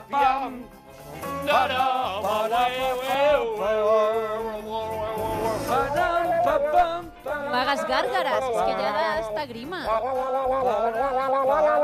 pa, pam. Da, da, pa, la, No hagas gárgaras, es que ya da esta grima.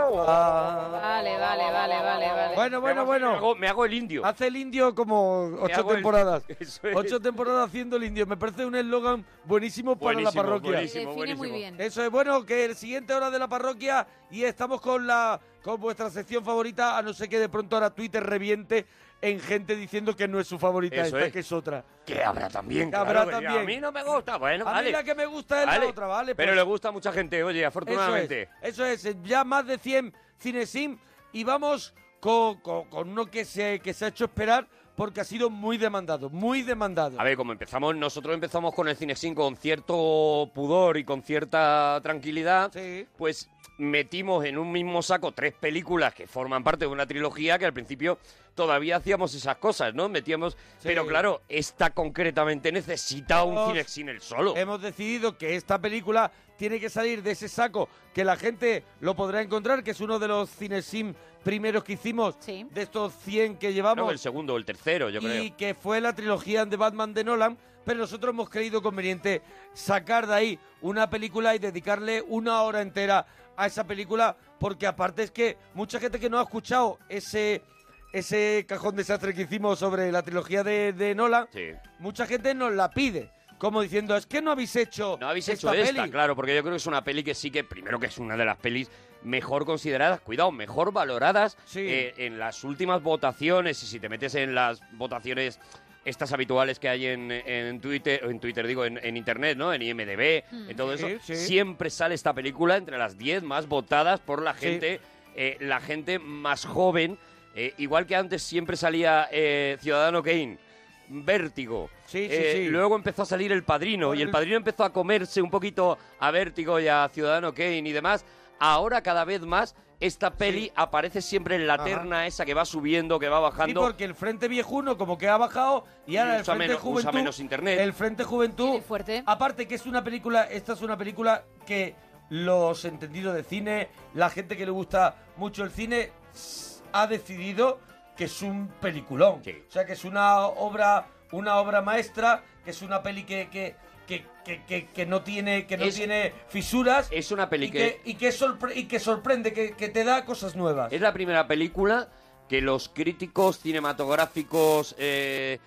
Vale, vale, vale, vale, vale. Bueno, bueno, Me bueno. hago, me hago el indio. Hace el indio como ocho el- temporadas. Es. Ocho temporadas haciendo el indio. Me parece un eslogan buenísimo para la Buenísimo, parroquia. buenísimo, Define muy buenísimo. bien. Eso es bueno, que el siguiente hora de la parroquia y estamos con la con vuestra sección favorita, a no ser que de pronto ahora Twitter reviente en gente diciendo que no es su favorita, Eso esta es. que es otra. Que habrá también. Que claro, habrá que también. A mí no me gusta. Bueno, a vale. mí la que me gusta es Vale. la otra, ¿vale? Pero Pues le gusta a mucha gente, oye, eso afortunadamente. es, eso es, ya más de 100 cinesim y vamos con, con- con uno que se, que se ha hecho esperar porque ha sido muy demandado, muy demandado. A ver, como empezamos, nosotros empezamos con el Cinesin con cierto pudor y con cierta tranquilidad, Sí. pues metimos en un mismo saco tres películas que forman parte de una trilogía que al principio todavía hacíamos esas cosas, ¿no? Metíamos, pero claro, esta concretamente necesita un Hemos- Cinesin el solo. Hemos decidido que esta película tiene que salir de ese saco que la gente lo podrá encontrar, que es uno de los cinesim primeros que hicimos, Sí. de estos 100 que llevamos. No, el segundo o el tercero, yo y creo. que fue la trilogía de Batman de Nolan, pero nosotros hemos creído conveniente sacar de ahí una película y dedicarle una hora entera a esa película, porque aparte es que mucha gente que no ha escuchado ese, ese cajón desastre que hicimos sobre la trilogía de, de Nolan, Sí. mucha gente nos la pide, como diciendo, es que no habéis hecho No habéis hecho esta, peli". claro, porque yo creo que es una peli que sí que, primero que es una de las pelis mejor consideradas, cuidado, mejor valoradas Sí. eh, en las últimas votaciones, y si te metes en las votaciones estas habituales que hay en, en Twitter, en Twitter digo, en, en Internet, ¿no? En IMDB, en todo eso, sí. siempre sale esta película entre las 10 más votadas por la Sí. gente, eh, la gente más joven, eh, igual que antes siempre salía eh, Ciudadano Kane, Vértigo. Sí, sí, sí. Luego empezó a salir El Padrino y el- Padrino empezó a comerse un poquito a Vértigo y a Ciudadano Kane y demás. Ahora cada vez más esta peli aparece siempre en la Ajá. terna esa que va subiendo, que va Sí, bajando. porque el Frente Viejuno como que ha bajado y ahora el Frente menos- usa Juventud... menos internet. El Frente Juventud... Muy fuerte. Aparte que es una película, esta es una película que los entendidos de cine, la gente que le gusta mucho el cine, ha decidido que es un peliculón. Sí. O sea, que es una obra, una obra maestra, que es una peli que, que, que, que, no tiene, que no Es- tiene fisuras. Es una peli y que, que, y que, sorpre- y que sorprende, que, que te da cosas nuevas. es la primera película que los críticos cinematográficos, eh,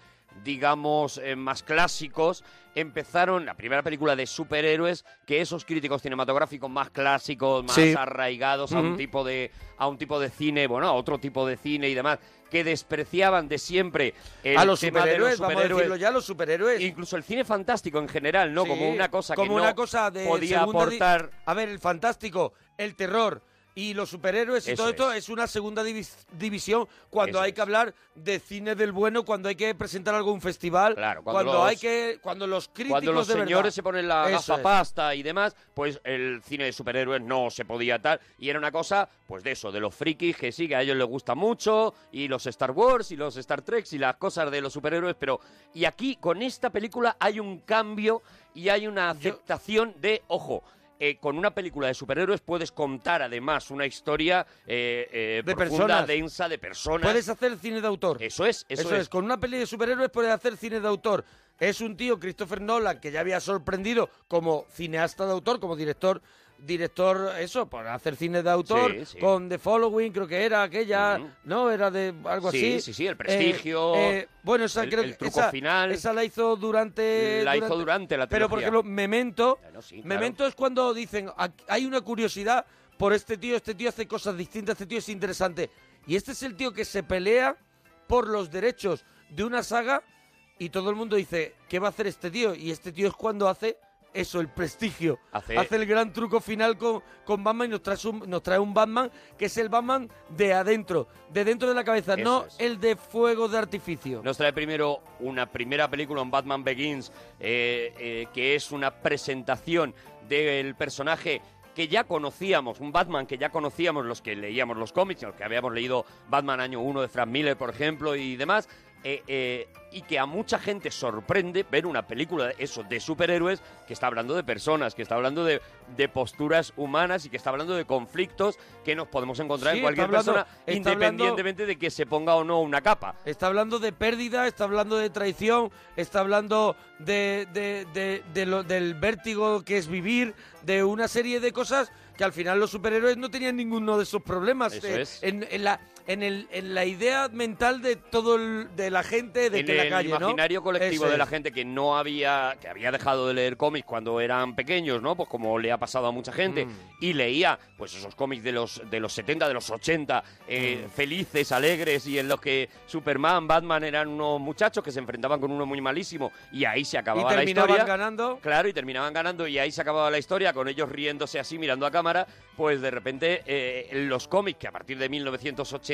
digamos, eh, más clásicos, empezaron, la primera película de superhéroes, que esos críticos cinematográficos más clásicos, más Sí. arraigados a un tipo de a un tipo de cine, bueno, a otro tipo de cine y demás, que despreciaban de siempre el a los tema de superhéroes, los vamos a superhéroes. decirlo ya, los superhéroes. Incluso el cine fantástico en general, ¿no? Sí, como una cosa que como no una cosa de podía aportar. A ver, el fantástico, el terror y los superhéroes y Eso todo esto es. una segunda divis- división cuando Eso hay es. que hablar de cine del bueno, cuando hay que presentar algo en un festival, Claro, cuando, cuando los- hay que cuando los críticos Cuando los de señores se ponen la Eso es. gafapasta y demás, pues el cine de superhéroes no se podía tal. Y era una cosa, pues de eso, de los frikis que sí, que a ellos les gusta mucho, y los Star Wars y los Star Trek y las cosas de los superhéroes, pero. Y aquí, con esta película, hay un cambio y hay una aceptación de, ojo. Eh, con una película de superhéroes puedes contar además una historia eh, eh, De profunda, personas. densa, de personas. Puedes hacer cine de autor. Eso es, eso, Eso, es. con una peli de superhéroes puedes hacer cine de autor. Es un tío, Christopher Nolan, que ya había sorprendido como cineasta de autor, como director, director, eso, por hacer cine de autor, Sí, sí. con The Following, creo que era aquella. ¿no? Era de algo Sí, así. sí, sí, El Prestigio, Eh, eh, bueno, esa el- creo el truco esa, final. esa la hizo durante... La hizo durante la Pero, por trilogía. ejemplo, Memento, Bueno, sí, claro. Memento es cuando dicen, "Aquí hay una curiosidad por este tío, este tío hace cosas distintas, este tío es interesante. Y este es el tío que se pelea por los derechos de una saga y todo el mundo dice, ¿qué va a hacer este tío? Y este tío es cuando hace eso, el prestigio. Hace- el gran truco final con, con Batman y nos trae, un, nos trae un Batman que es el Batman de adentro, de dentro de la cabeza, Eso no es. el de fuego de artificio. Nos trae primero una primera película, un Batman Begins, eh, eh, que es una presentación del personaje que ya conocíamos, un Batman que ya conocíamos los que leíamos los cómics, los que habíamos leído Batman año 1 de Frank Miller, por ejemplo, y demás. Eh, eh, y que a mucha gente sorprende ver una película de eso de superhéroes que está hablando de personas, que está hablando de, de posturas humanas y que está hablando de conflictos que nos podemos encontrar Sí, en cualquier hablando- persona, hablando- independientemente de que se ponga o no una capa. Está hablando de pérdida, está hablando de traición, está hablando de, de- de- de lo- del vértigo que es vivir, de una serie de cosas que al final los superhéroes no tenían ninguno de esos problemas. Eso eh, es. En, en la, en, el, en la idea mental de todo el- de la gente de en que la el calle, ¿no? imaginario colectivo de la gente que no había que había dejado de leer cómics cuando eran pequeños, ¿no? Pues como le ha pasado a mucha gente Mm. y leía pues esos cómics de los de los 70, de los 80, eh, Mm. felices, alegres y en los que Superman, Batman eran unos muchachos que se enfrentaban con uno muy malísimo y ahí se Y acababa la terminaban historia. ganando. Claro, y terminaban ganando y ahí se acababa la historia con ellos riéndose así mirando a cámara, pues de repente eh, los cómics que a partir de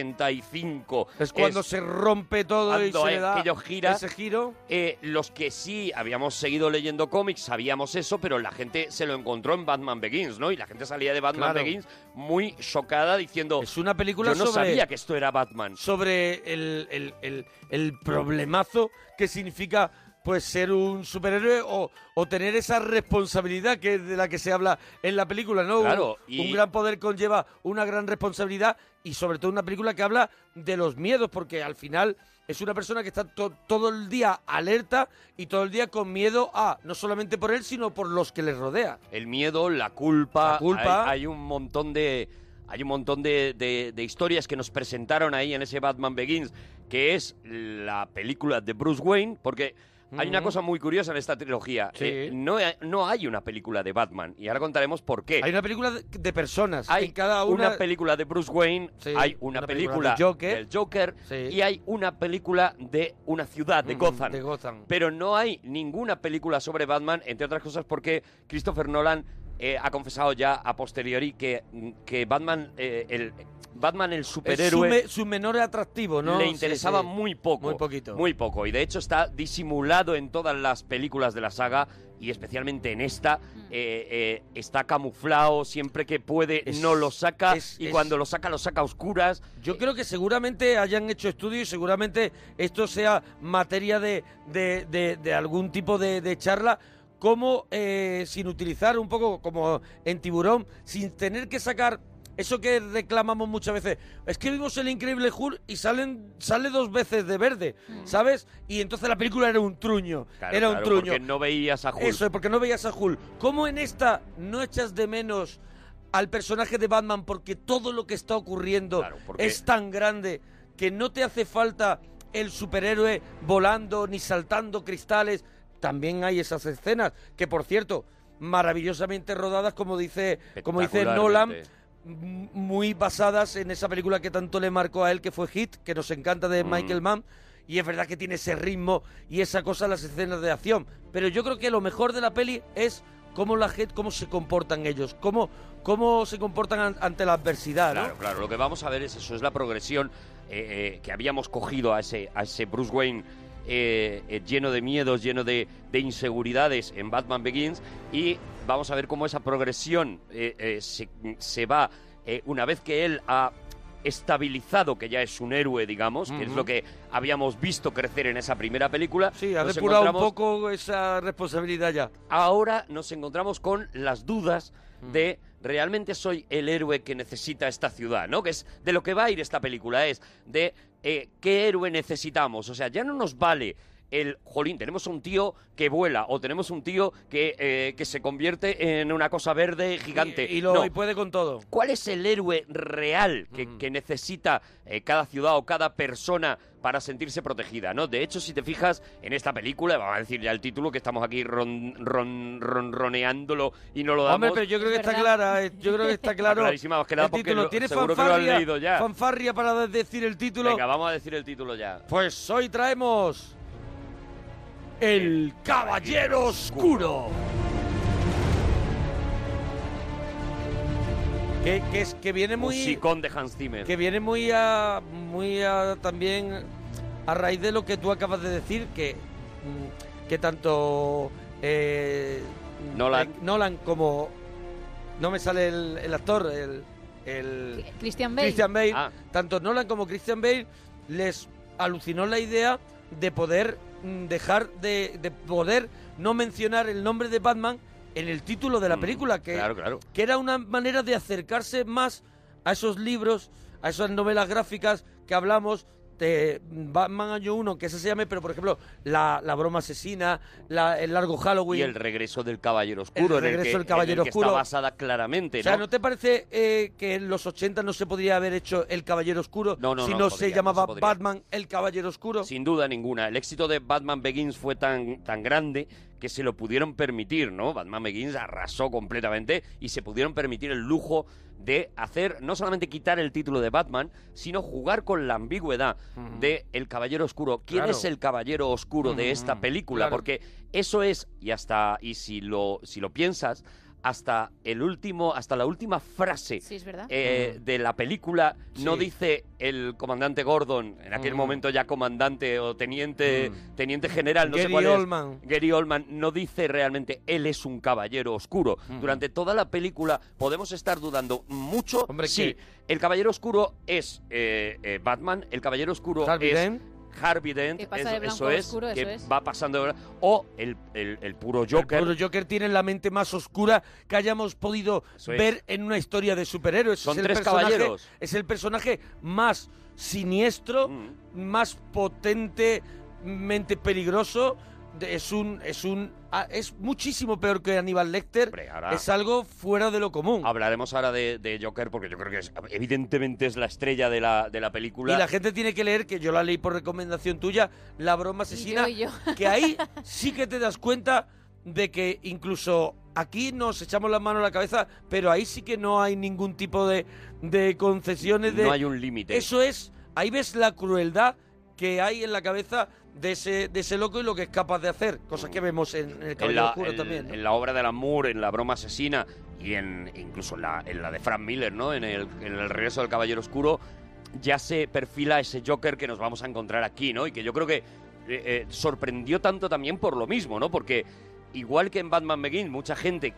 1985 Es cuando se rompe todo y se da gira, ese giro. eh, los que sí habíamos seguido leyendo cómics sabíamos eso, pero la gente se lo encontró en Batman Begins, ¿no? Y la gente salía de Batman Claro. Begins muy chocada diciendo, Es una película yo no sobre, sabía que esto era Batman. sobre el, el- el- el problemazo que significa pues ser un superhéroe o, o tener esa responsabilidad que de la que se habla en la película, ¿no? Claro, un, y- un gran poder conlleva una gran responsabilidad y sobre todo una película que habla de los miedos, porque al final es una persona que está to- todo el día alerta y todo el día con miedo a, no solamente por él, sino por los que le rodea. El miedo, la culpa, La culpa. Hay, hay un montón de hay un montón de, de- de historias que nos presentaron ahí en ese Batman Begins, que es la película de Bruce Wayne, porque hay una cosa muy curiosa en esta trilogía. Sí. Eh, no, hay- no hay una película de Batman, y ahora contaremos por qué. Hay una película de, de personas, Hay en cada una... una película de Bruce Wayne, Sí, hay una, una película película, del Joker. del Joker Sí. y hay una película de una ciudad, de Ujú, Gotham. de Gotham. Pero no hay ninguna película sobre Batman, entre otras cosas porque Christopher Nolan eh, ha confesado ya a posteriori que, que Batman, eh, el, Batman el Es su, superhéroe me- su menor atractivo, ¿no? le interesaba sí. muy poco. Muy poquito. Muy poco. Y de hecho está disimulado en todas las películas de la saga y especialmente en esta. eh, eh, está camuflado siempre que puede, Es- no lo saca. es- y es- cuando lo saca, lo saca a oscuras. Yo creo que seguramente hayan hecho estudios y seguramente esto sea materia de, de- de- de algún tipo de, de charla. Cómo, eh, sin utilizar un poco como en tiburón, sin tener que sacar eso que reclamamos muchas veces. Es que vimos el increíble Hulk y salen, sale dos veces de verde, ¿sabes? Y entonces la película era un truño. Claro, era un claro, truño. Porque no veías a Hulk. Eso es, porque no veías a Hulk. ¿Cómo en esta no echas de menos al personaje de Batman porque todo lo que está ocurriendo Claro, porque- es tan grande que no te hace falta el superhéroe volando ni saltando cristales? También hay esas escenas que, por cierto, maravillosamente rodadas, como dice, como dice Nolan, muy basadas en esa película que tanto le marcó a él, que fue Hit, que nos encanta de Mm. Michael Mann. Y es verdad que tiene ese ritmo y esa cosa en las escenas de acción. Pero yo creo que lo mejor de la peli es cómo la gente, cómo se comportan ellos, cómo, cómo se comportan an- ante la adversidad, ¿no? Claro, claro. Lo que vamos a ver es eso, es la progresión eh, eh, que habíamos cogido a ese, a ese Bruce Wayne eh, lleno de miedos, lleno de, de inseguridades en Batman Begins y vamos a ver cómo esa progresión eh, eh, se, se va eh, una vez que él ha estabilizado que ya es un héroe, digamos, que es lo que habíamos visto crecer en esa primera película. Sí, ha nos depurado un poco esa responsabilidad ya. ahora nos encontramos con las dudas de realmente soy el héroe que necesita esta ciudad, ¿no? Que es de lo que va a ir esta película, es de eh, qué héroe necesitamos. O sea, ya no nos vale el, jolín, tenemos un tío que vuela o tenemos un tío que, eh, que se convierte en una cosa verde gigante. Y, y lo, No. y puede con todo. ¿Cuál es el héroe real que, que necesita eh, cada ciudad o cada persona para sentirse protegida? ¿no? De hecho, si te fijas en esta película, vamos a decir ya el título, que estamos aquí ron, ron, ronroneándolo y no lo damos. Hombre, pero yo creo que Es está clara, eh, yo creo que está claro. clarísima, os queda el porque título. lo- ¿Tienes seguro que lo has fanfarria, leído ya. fanfarria para de- decir el título? Venga, vamos a decir el título ya. Pues hoy traemos El Caballero Oscuro. Que, que es que viene muy Musicón de Hans Zimmer. que viene muy a muy a también a raíz de lo que tú acabas de decir que mm, que tanto eh, Nolan. eh, Nolan como no me sale el, el actor el, el Christian Bale. Christian Bale Ah. tanto Nolan como Christian Bale les alucinó la idea de poder dejar de, de poder no mencionar el nombre de Batman en el título de la Mm, película, que, claro, claro. que era una manera de acercarse más a esos libros, a esas novelas gráficas que hablamos Batman Año 1, que ese se llame, pero por ejemplo, la, la broma asesina, la- el largo Halloween. Y el regreso del Caballero Oscuro, en el regreso que, del Caballero en el que Oscuro. está basada claramente, O sea, ¿no? ¿no te parece eh, que en los 80 no se podría haber hecho El Caballero Oscuro No, no, si no no, podría, se no llamaba se. Batman El Caballero Oscuro? Sin duda ninguna. El éxito de Batman Begins fue tan, tan grande que se lo pudieron permitir, ¿no? Batman Begins arrasó completamente y se pudieron permitir el lujo de hacer, no solamente quitar el título de Batman, sino jugar con la ambigüedad de El Caballero Oscuro. ¿Quién Claro. es el Caballero Oscuro de esta película? claro. Porque eso es, y hasta, y si lo, si lo piensas, hasta el último, hasta la última frase Sí, es verdad. eh, de la película no Sí. dice el comandante Gordon, en aquel Mm. momento ya comandante o teniente, Mm. teniente general, no sé Gary cuál es. Oldman. Gary Oldman no dice realmente él es un caballero oscuro. Mm. Durante toda la película podemos estar dudando mucho Hombre, si que- el caballero oscuro es eh, eh, Batman, el caballero oscuro Harvey es Dent. Harvey Dent, Que pasa eso, de eso es, oscuro, que eso es. va pasando de- o el, el- el puro Joker. El puro Joker tiene la mente más oscura que hayamos podido es. ver en una historia de superhéroes. Son es tres caballeros. Es el personaje más siniestro, Mm. más potentemente peligroso. Es un, es un, ah, es muchísimo peor que Aníbal Lecter. Hombre, ahora- Es algo fuera de lo común. Hablaremos ahora de, de Joker porque yo creo que es- evidentemente es la estrella de la, de la película. Y la gente tiene que leer, que yo la leí por recomendación tuya, La broma asesina, Y yo, y yo. que ahí sí que te das cuenta de que incluso aquí nos echamos las manos a la cabeza, pero ahí sí que no hay ningún tipo de, de concesiones de... no hay un límite. Eso es, ahí ves la crueldad que hay en la cabeza de ese, de ese loco y lo que es capaz de hacer, cosas que vemos en, en El en Caballero la, Oscuro en- también. ¿no? en la obra de Alan Moore, en La broma asesina y en incluso en la, en la de Frank Miller, ¿no? En el, en el regreso del Caballero Oscuro, ya se perfila ese Joker que nos vamos a encontrar aquí, ¿no? Y que yo creo que eh, eh, sorprendió tanto también por lo mismo, ¿no? Porque igual que en Batman Begins, mucha gente,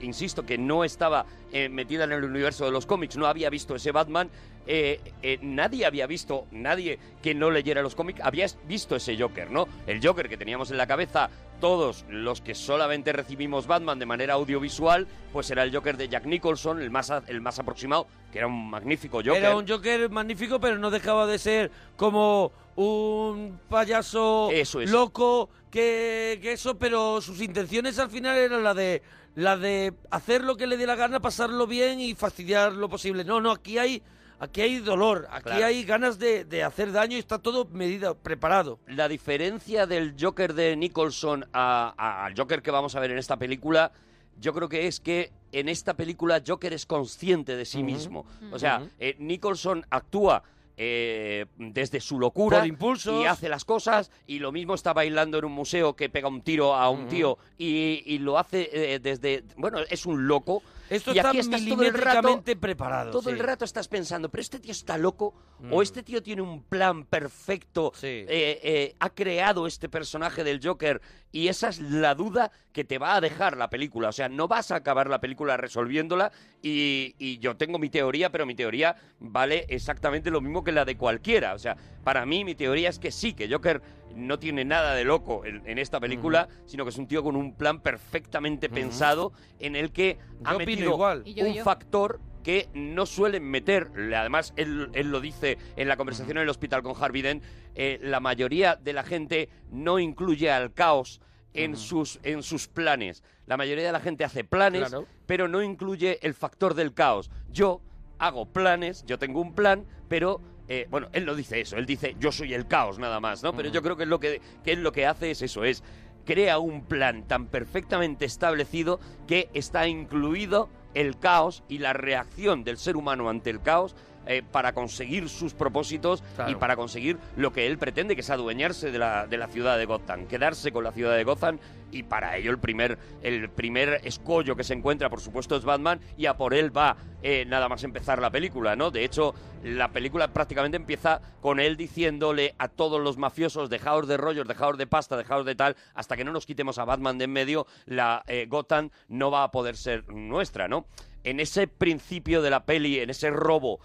insisto, que no estaba eh, metida en el universo de los cómics, no había visto ese Batman, eh, eh, nadie había visto, nadie que no leyera los cómics había visto ese Joker, ¿no? El Joker que teníamos en la cabeza todos los que solamente recibimos Batman de manera audiovisual, pues era el Joker de Jack Nicholson, el más, el más aproximado, que era un magnífico Joker. Era un Joker magnífico, pero no dejaba de ser como un payaso Eso es. loco que, que eso, pero sus intenciones al final eran la de la de hacer lo que le dé la gana, pasarlo bien y fastidiar lo posible. No, no, aquí hay aquí hay dolor, aquí Claro. hay ganas de, de hacer daño y está todo medido, preparado. La diferencia del Joker de Nicholson a- a- al Joker que vamos a ver en esta película, yo creo que es que en esta película Joker es consciente de sí mismo. O sea, eh, Nicholson actúa eh, desde su locura y hace las cosas y lo mismo está bailando en un museo que pega un tiro a un tío y, y lo hace eh, desde... Bueno, es un loco. Esto y está aquí estás todo el rato preparado. todo el rato estás pensando, pero este tío está loco, Mm. o este tío tiene un plan perfecto, Sí. eh, eh, ha creado este personaje del Joker, y esa es la duda que te va a dejar la película. O sea, no vas a acabar la película resolviéndola, y, y yo tengo mi teoría, pero mi teoría vale exactamente lo mismo que la de cualquiera. O sea, para mí mi teoría es que sí, que Joker no tiene nada de loco en, en esta película, sino que es un tío con un plan perfectamente pensado en el que ha Yo metido igual. Yo, un yo. factor que no suelen meter. Además, él, él lo dice en la conversación en el hospital con Harvey Dent, eh, la mayoría de la gente no incluye al caos en, sus, en sus planes. La mayoría de la gente hace planes, Claro. pero no incluye el factor del caos. Yo hago planes, yo tengo un plan, pero... eh, bueno, él no dice eso, él dice yo soy el caos nada más, ¿no? Pero yo creo que es lo que, que él lo que hace es eso, es crea un plan tan perfectamente establecido que está incluido el caos y la reacción del ser humano ante el caos eh, para conseguir sus propósitos Claro. y para conseguir lo que él pretende, que es adueñarse de la, de la ciudad de Gotham, quedarse con la ciudad de Gotham y para ello el primer, el primer escollo que se encuentra, por supuesto, es Batman y a por él va eh, nada más empezar la película, ¿no? De hecho, la película prácticamente empieza con él diciéndole a todos los mafiosos, dejaos de rollos, dejaos de pasta, dejaos de tal, hasta que no nos quitemos a Batman de en medio, la eh, Gotham no va a poder ser nuestra, ¿no? En ese principio de la peli, en ese robo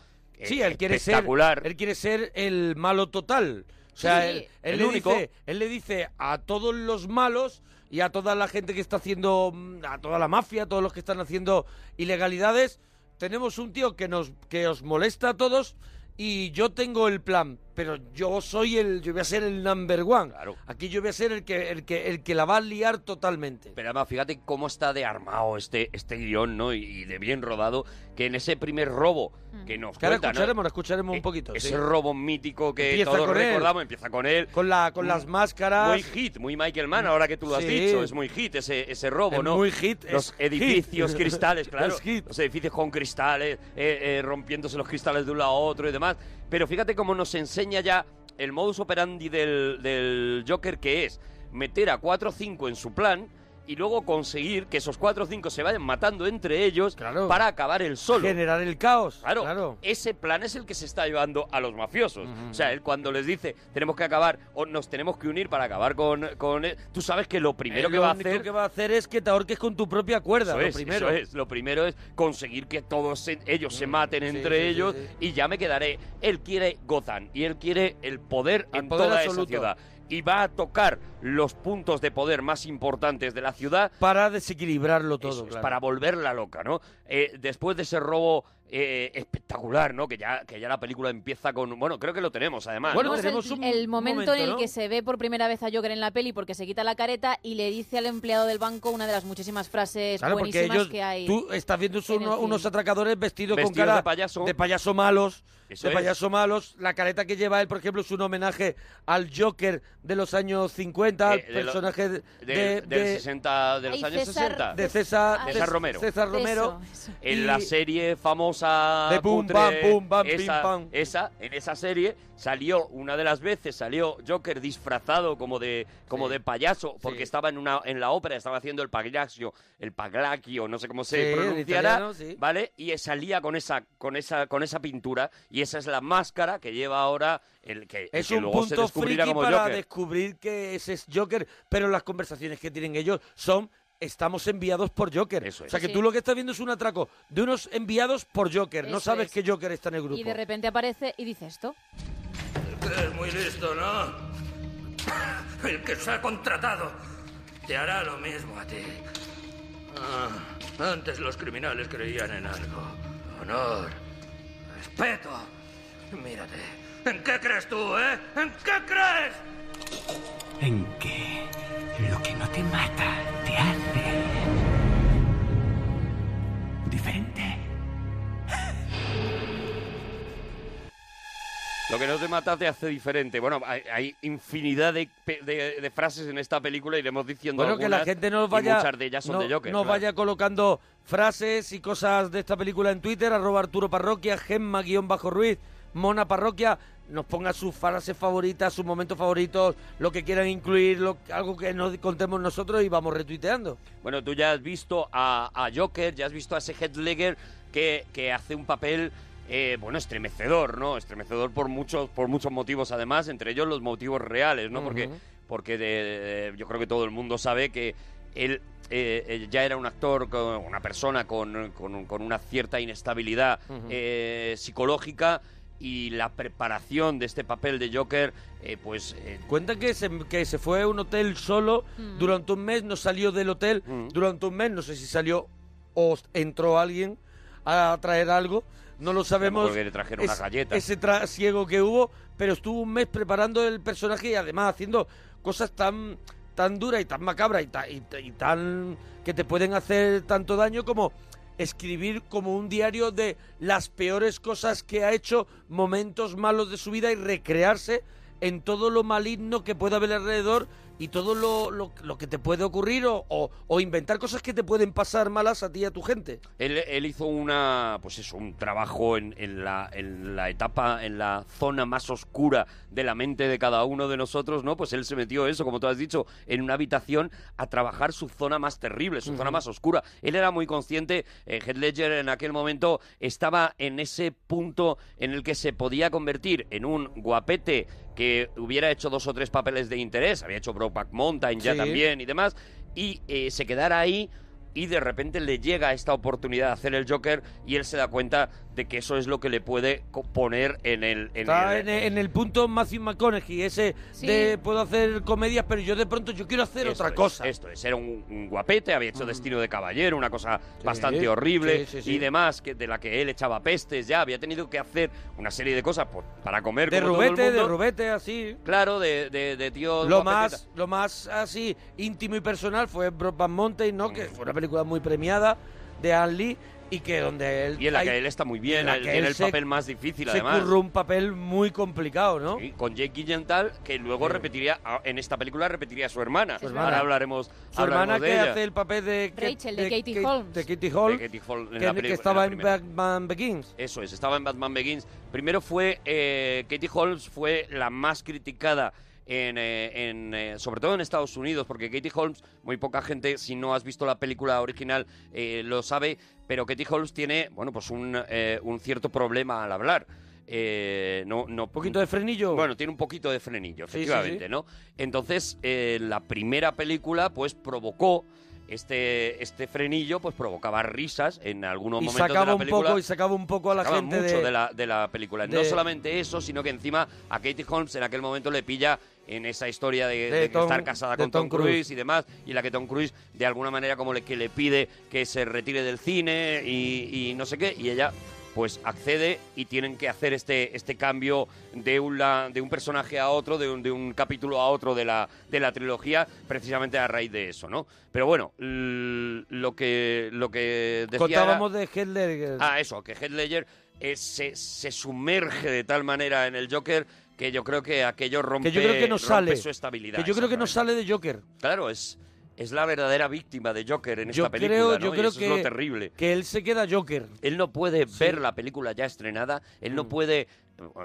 Sí, él quiere ser, espectacular, él quiere ser el malo total. O sea, Sí. él, él El le único. dice, él le dice a todos los malos y a toda la gente que está haciendo, mm, a toda la mafia, a todos los que están haciendo ilegalidades, tenemos un tío que nos que os molesta a todos y yo tengo el plan, pero yo soy el, yo voy a ser el number one. Claro. Aquí yo voy a ser el que, el que, el que la va a liar totalmente. Pero además, fíjate cómo está de armado este, este guion, ¿no? Y, y de bien rodado, que en ese primer robo que nos Que ahora cuenta, ¿no? escucharemos, lo escucharemos Eh, un poquito. Ese sí. robo mítico que Empieza todos con él. recordamos, empieza con él. Con, la, con las máscaras. Muy hit, muy Michael Mann, ahora que tú lo has Sí. dicho, es muy hit ese, ese robo, Es ¿no? muy hit, Los es edificios hit. cristales, claro. Es hit. Los edificios con cristales, eh, eh, rompiéndose los cristales de un lado a otro y demás. Pero fíjate cómo nos enseña ya el modus operandi del, Joker, que es meter a 4 o 5 en su plan y luego conseguir que esos 4 o 5 se vayan matando entre ellos Claro. para acabar el solo. Generar el caos. Claro, claro. ese plan es el que se está llevando a los mafiosos. O sea, él cuando les dice tenemos que acabar o nos tenemos que unir para acabar con, con él, tú sabes que lo primero Él que lo va a hacer que va a hacer es que te ahorques con tu propia cuerda. eso lo es, primero. eso es. Lo primero es conseguir que todos se- ellos se maten Mm, sí, entre sí, ellos sí. y ya me quedaré. Él quiere Gotham y él quiere el poder Al en poder toda absoluto. esa ciudad. Y va a tocar los puntos de poder más importantes de la ciudad Para desequilibrarlo todo. eso es, claro. para volverla loca, ¿no? Eh, después de ese robo eh, espectacular, ¿no? Que ya, que ya la película empieza con... Bueno, creo que lo tenemos, además. Bueno, ¿no? Tenemos tenemos el, un el momento, momento, en el ¿no? que se ve por primera vez a Joker en la peli porque se quita la careta y le dice al empleado del banco una de las muchísimas frases Claro, porque buenísimas ellos, que hay. tú estás viendo uno- unos atracadores vestidos con cara de payaso. de payaso malos, Eso de es. payaso malos. La careta que lleva él, por ejemplo, es un homenaje al Joker de los años 50, al Eh, de lo- personaje de, de- del de- 60, de los Ay, años César- 60. de César, Ah, César de- Romero. César Romero. Eso, eso. En y- la serie famosa De Pum, cutre, pam, pum, pam, pim, esa, pam. esa, en esa serie salió una de las veces salió Joker disfrazado como de como Sí. de payaso porque Sí. estaba en una en la ópera estaba haciendo el pagliaccio, el paglacchio, no sé cómo se Sí, pronunciará, italiano. ¿vale? Y salía con esa con esa con esa pintura y esa es la máscara que lleva ahora el que, Es que un luego se punto descubrirá friki como para Joker. descubrir que ese es Joker, pero las conversaciones que tienen ellos son estamos enviados por Joker. Eso es. O sea que Sí. tú lo que estás viendo es un atraco de unos enviados por Joker. no sabes es. que Joker está en el grupo. Y de repente aparece y dice esto. Es muy listo, ¿no? El que se ha contratado te hará lo mismo a ti. Ah, antes los criminales creían en algo. Honor, respeto. Mírate. ¿En qué crees tú, eh? ¿En qué crees? en que lo que no te mata Lo que no te mata te hace diferente. Bueno, hay, hay infinidad de, de- de frases en esta película, iremos diciendo Bueno, que la gente nos y vaya, muchas de ellas son no- de Joker. nos claro. vaya colocando frases y cosas de esta película en Twitter, arroba Arturo Parroquia, Gemma guion bajo Ruiz, Mona Parroquia, nos ponga sus frases favoritas, sus momentos favoritos, lo que quieran incluir, lo- algo que nos contemos nosotros y vamos retuiteando. Bueno, tú ya has visto a, a Joker, ya has visto a ese Heath Ledger que, que hace un papel, eh, bueno, estremecedor, ¿no? Estremecedor por muchos, por muchos motivos, además, entre ellos los motivos reales, ¿no? Porque, porque de- de- yo creo que todo el mundo sabe que él eh, eh, ya era un actor, con- una persona con, con- con una cierta inestabilidad eh, psicológica y la preparación de este papel de Joker, eh, pues... eh, Cuenta que se, que se fue a un hotel solo Mm. durante un mes, no salió del hotel Mm. durante un mes, no sé si salió o entró alguien a traer algo, no lo sabemos. le trajeron. Ese trasiego que hubo, pero estuvo un mes preparando el personaje y además haciendo cosas tan tan duras y tan macabras y, ta- y y tan que te pueden hacer tanto daño como escribir como un diario de las peores cosas que ha hecho, momentos malos de su vida y recrearse en todo lo maligno que pueda haber alrededor y todo lo, lo- lo que te puede ocurrir o, o- o inventar cosas que te pueden pasar malas a ti y a tu gente. Él, él hizo una, pues eso, un trabajo en, en la, en la etapa, en la zona más oscura de la mente de cada uno de nosotros, ¿no? Pues él se metió eso, como tú has dicho, en una habitación a trabajar su zona más terrible, su zona más oscura. Él era muy consciente, eh, Heath Ledger en aquel momento estaba en ese punto en el que se podía convertir en un guapete que hubiera hecho dos o tres papeles de interés, había hecho Brokeback Mountain ya Sí. también y demás, y eh, se quedara ahí y de repente le llega esta oportunidad de hacer el Joker y él se da cuenta de que eso es lo que le puede poner en el... En Está el- en, el- en el punto Matthew McConaughey, ese Sí. de puedo hacer comedias, pero yo de pronto yo quiero hacer Esto otra es, cosa. Esto es, era un, un guapete, había hecho Destino de Caballero, una cosa Sí, bastante horrible sí, sí, sí. y demás, que, de la que él echaba pestes ya, había tenido que hacer una serie de cosas por- para comer de como todo el rubete, de rubete, así. Claro, de, de, de tío Lo guapeteta. más, lo más así íntimo y personal fue Brokeback Mountain, ¿no? Mm. Que fue una película muy premiada de Anne Lee y que donde él Y en la hay- que él está muy bien, en la él que tiene él el se- papel más difícil se además. curró un papel muy complicado, ¿no? Sí, con Jake Gyllenhaal, que luego Sí. repetiría, en esta película repetiría a su hermana. Su hermana. Ahora hablaremos, Su hablaremos hermana de que ella. hace el papel de, Rachel, de Katie Kate- Holmes. de Katie De Holmes, Katie Holmes en que, que estaba en primera. Batman Begins. Eso es, estaba en Batman Begins. Primero fue, eh, Katie Holmes fue la más criticada en, eh, en, eh, sobre todo en Estados Unidos, porque Katie Holmes, muy poca gente, si no has visto la película original, eh, lo sabe, pero Katie Holmes tiene, bueno, pues un, un cierto problema al hablar. Eh, no, no, Un poquito de frenillo. Bueno, tiene un poquito de frenillo, Sí, sí, efectivamente, sí. ¿no? Entonces, eh, la primera película, pues, provocó este, este frenillo, pues, provocaba risas en algunos y momentos de la un película. poco y sacaba un poco a la gente mucho de, de, la, de la película. No solamente eso, sino que encima a Katie Holmes en aquel momento le pilla en esa historia de, De de que Tom- estar casada con Tom, Tom Cruise. Cruise y demás, y la que Tom Cruise de alguna manera como le, que le pide que se retire del cine y, y no sé qué, y ella pues accede y tienen que hacer este, este cambio de un, la- de un personaje a otro, de un, de un capítulo a otro de la, de la trilogía, precisamente a raíz de eso, ¿no? Pero bueno, lo que, lo que decía era- Contábamos de Heath Ledger. Ah, eso, que Heath Ledger eh, se, se sumerge de tal manera en el Joker que yo creo que aquello rompe, que yo creo que no rompe sale. su estabilidad. Que yo creo que no sale de Joker. Claro, es, es la verdadera víctima de Joker en Yo esta película, creo, ¿no? yo Y creo eso que, es lo terrible. que él se queda Joker. Él no puede ver la película ya estrenada, él no Mm. puede,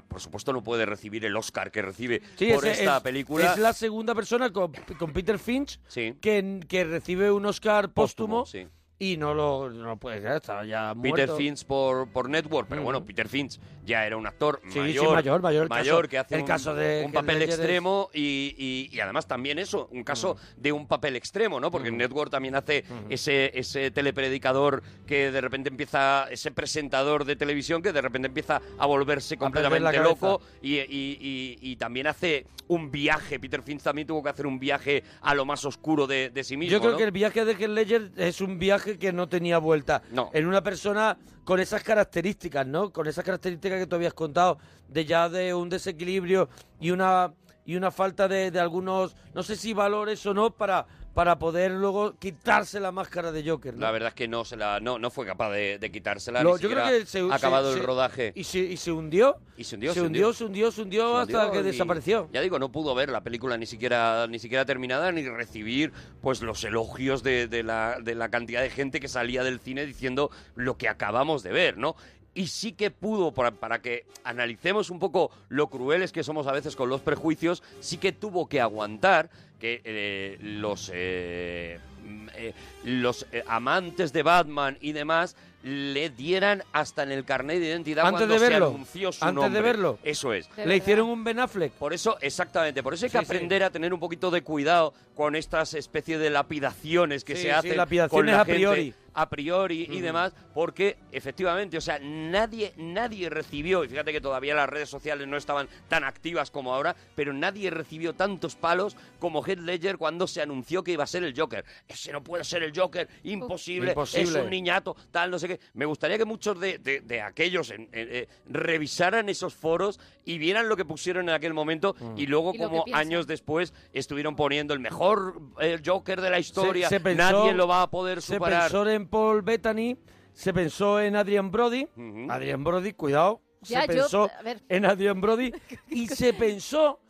por supuesto no puede recibir el Oscar que recibe Sí, por es, esta es- película. Es la segunda persona con, con Peter Finch Sí. que, que recibe un Oscar póstumo, sí. Y no lo, no lo puede creer, está ya Peter muerto. Finch por, por Network, pero Mm. bueno, Peter Finch ya era un actor Sí, sí, mayor, mayor, mayor, caso- que hace el un, caso de un papel extremo y, y- y además también eso, un caso de un papel extremo, ¿no? Porque en Network también hace ese, ese telepredicador que de repente empieza, ese presentador de televisión que de repente empieza a volverse completamente loco y, y- y- y también hace un viaje, Peter Finch también tuvo que hacer un viaje a lo más oscuro de, de sí mismo, Yo creo ¿no? que el viaje de Heath Ledger es un viaje que no tenía vuelta. No. En una persona con esas características, ¿no? Con esas características que tú habías contado, de ya de un desequilibrio y una y una falta de, de algunos, no sé si valores o no, para, para poder luego quitarse la máscara de Joker. ¿no? La verdad es que no se la no, no fue capaz de, de quitársela. Lo- ni yo creo que se, ha acabado se- el se- rodaje. Y se, y se hundió. Y se hundió, se hundió, se hundió, se hundió Se hasta hundió que y- desapareció. Ya digo, no pudo ver la película ni siquiera ni siquiera terminada ni recibir pues los elogios de, de la, de la cantidad de gente que salía del cine diciendo lo que acabamos de ver, ¿no? Y sí que pudo, para, para que analicemos un poco lo crueles que somos a veces con los prejuicios, sí que tuvo que aguantar que eh, los, eh, mm, eh, los eh, amantes de Batman y demás le dieran hasta en el carnet de identidad Antes cuando de verlo, se anunció su antes de nombre. verlo. Eso es. De Le hicieron un Ben Affleck. Por eso, exactamente, por eso hay que Sí, sí. aprender a tener un poquito de cuidado con estas especies de lapidaciones que Sí, se hacen lapidaciones con la a priori. A priori y demás, porque efectivamente, o sea, nadie, nadie recibió, y fíjate que todavía las redes sociales no estaban tan activas como ahora, pero nadie recibió tantos palos como Heath Ledger cuando se anunció que iba a ser el Joker. Ese no puede ser el Joker, imposible, Imposible. es un niñato, tal, no sé qué. Me gustaría que muchos de, de- de aquellos en- en- eh, revisaran esos foros y vieran lo que pusieron en aquel momento y luego Y que como años después estuvieron poniendo el mejor eh, Joker de la historia, se pensó- nadie lo va a poder Se superar. pensó en Paul Bettany, se pensó en Adrian Brody. Adrian Brody, cuidado. Ya, se yo- pensó a ver. en Adrian Brody y se pensó,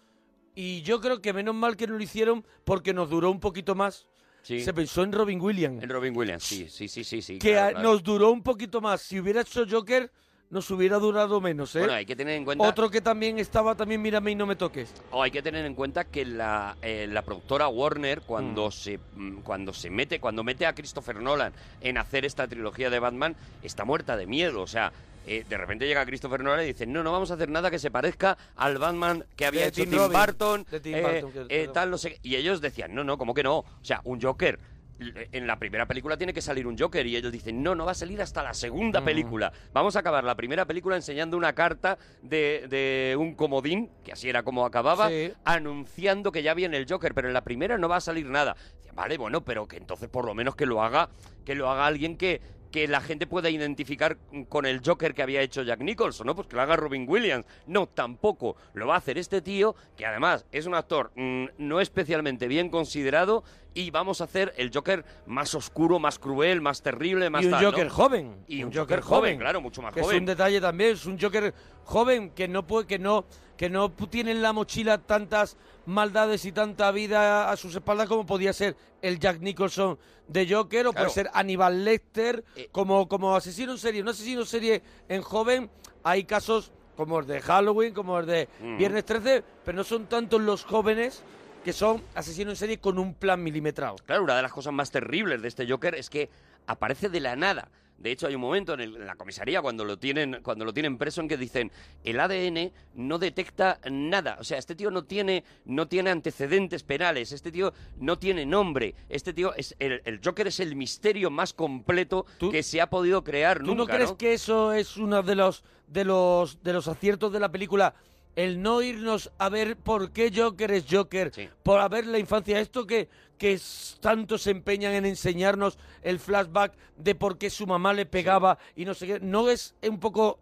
y yo creo que menos mal que no lo hicieron porque nos duró un poquito más. Sí. Se pensó en Robin Williams, En Robin Williams, sí, sí, sí, sí, sí. que claro, a- claro. nos duró un poquito más. Si hubiera hecho Joker, nos hubiera durado menos, ¿eh? Bueno, hay que tener en cuenta Otro que también estaba, también mírame y no me toques. o hay que tener en cuenta que la, eh, la productora Warner cuando Mm. se mm, cuando se mete cuando mete a Christopher Nolan en hacer esta trilogía de Batman está muerta de miedo, o sea, eh, de repente llega Christopher Nolan y dice, no, no vamos a hacer nada que se parezca al Batman que había De hecho Tim Burton, de Tim eh, Burton, que- eh, tal, no sé qué". Y ellos decían, no, no, ¿cómo que no? O sea, un Joker en la primera película tiene que salir un Joker y ellos dicen, no, no va a salir hasta la segunda Mm. película. Vamos a acabar la primera película enseñando una carta de, de un comodín, que así era como acababa, Sí. anunciando que ya viene el Joker, pero en la primera no va a salir nada. Vale, bueno, pero que entonces por lo menos que lo haga, que lo haga alguien que, que la gente pueda identificar con el Joker que había hecho Jack Nicholson, ¿no? Pues que lo haga Robin Williams. No, tampoco lo va a hacer este tío, que además es un actor mm, no especialmente bien considerado, y vamos a hacer el Joker más oscuro, más cruel, más terrible, más y un tal, ¿no? Joker joven. Y un Joker joven, claro, mucho más que joven. es un detalle también, es un Joker joven que no puede, que no, que no tiene en la mochila tantas maldades y tanta vida a sus espaldas como podía ser el Jack Nicholson de Joker o Claro. puede ser Aníbal Lecter Eh. como, como asesino en serie. Un asesino en serie en joven, hay casos como el de Halloween, como el de Mm. Viernes 13, pero no son tantos los jóvenes que son asesinos en serie con un plan milimetrado. Claro, una de las cosas más terribles de este Joker es que aparece de la nada. De hecho, hay un momento en, el- en la comisaría cuando lo tienen cuando lo tienen preso en que dicen el ADN no detecta nada. O sea, este tío no tiene no tiene antecedentes penales. Este tío no tiene nombre. Este tío es el, el Joker es el misterio más completo ¿Tú- que se ha podido crear ¿Tú nunca. no crees que eso es uno de los de los de los aciertos de la película? El no irnos a ver por qué Joker es Joker, Sí. por haber la infancia, esto que, que tanto se empeñan en enseñarnos el flashback de por qué su mamá le pegaba y no sé qué, ¿no es un poco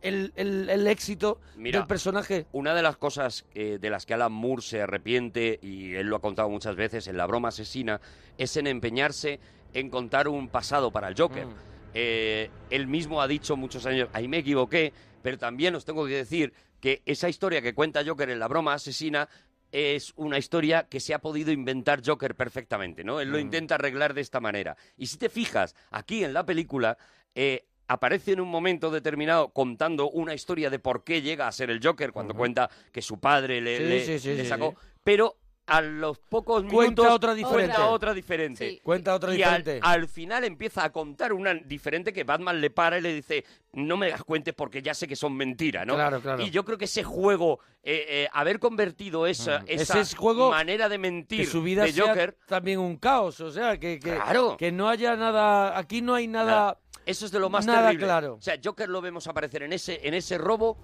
el, el- el éxito Mira, del personaje? Una de las cosas eh, de las que Alan Moore se arrepiente, y él lo ha contado muchas veces en La broma asesina, es en empeñarse en contar un pasado para el Joker. Mm. Eh, él mismo ha dicho muchos años, ahí me equivoqué, pero también os tengo que decir que esa historia que cuenta Joker en La broma asesina es una historia que se ha podido inventar Joker perfectamente, ¿no? Él lo Mm. intenta arreglar de esta manera. Y si te fijas, aquí en la película eh, aparece en un momento determinado contando una historia de por qué llega a ser el Joker, cuando cuenta que su padre le, Sí, le- sí, sí, le sí, sacó, pero a los pocos Cuenta minutos otra diferente. cuenta otra diferente. Sí. Cuenta otra Y al, diferente. al final empieza a contar una diferente que Batman le para y le dice, no me las cuentes porque ya sé que son mentiras, ¿no? Claro, claro. Y yo creo que ese juego, eh, eh, haber convertido esa, Mm. esa Ese juego manera de mentir que su vida de sea Joker, también un caos, o sea, que, que, Claro. que no haya nada, aquí no hay nada... Nada. eso es de lo más Nada terrible. claro. O sea, Joker lo vemos aparecer en ese, en ese robo,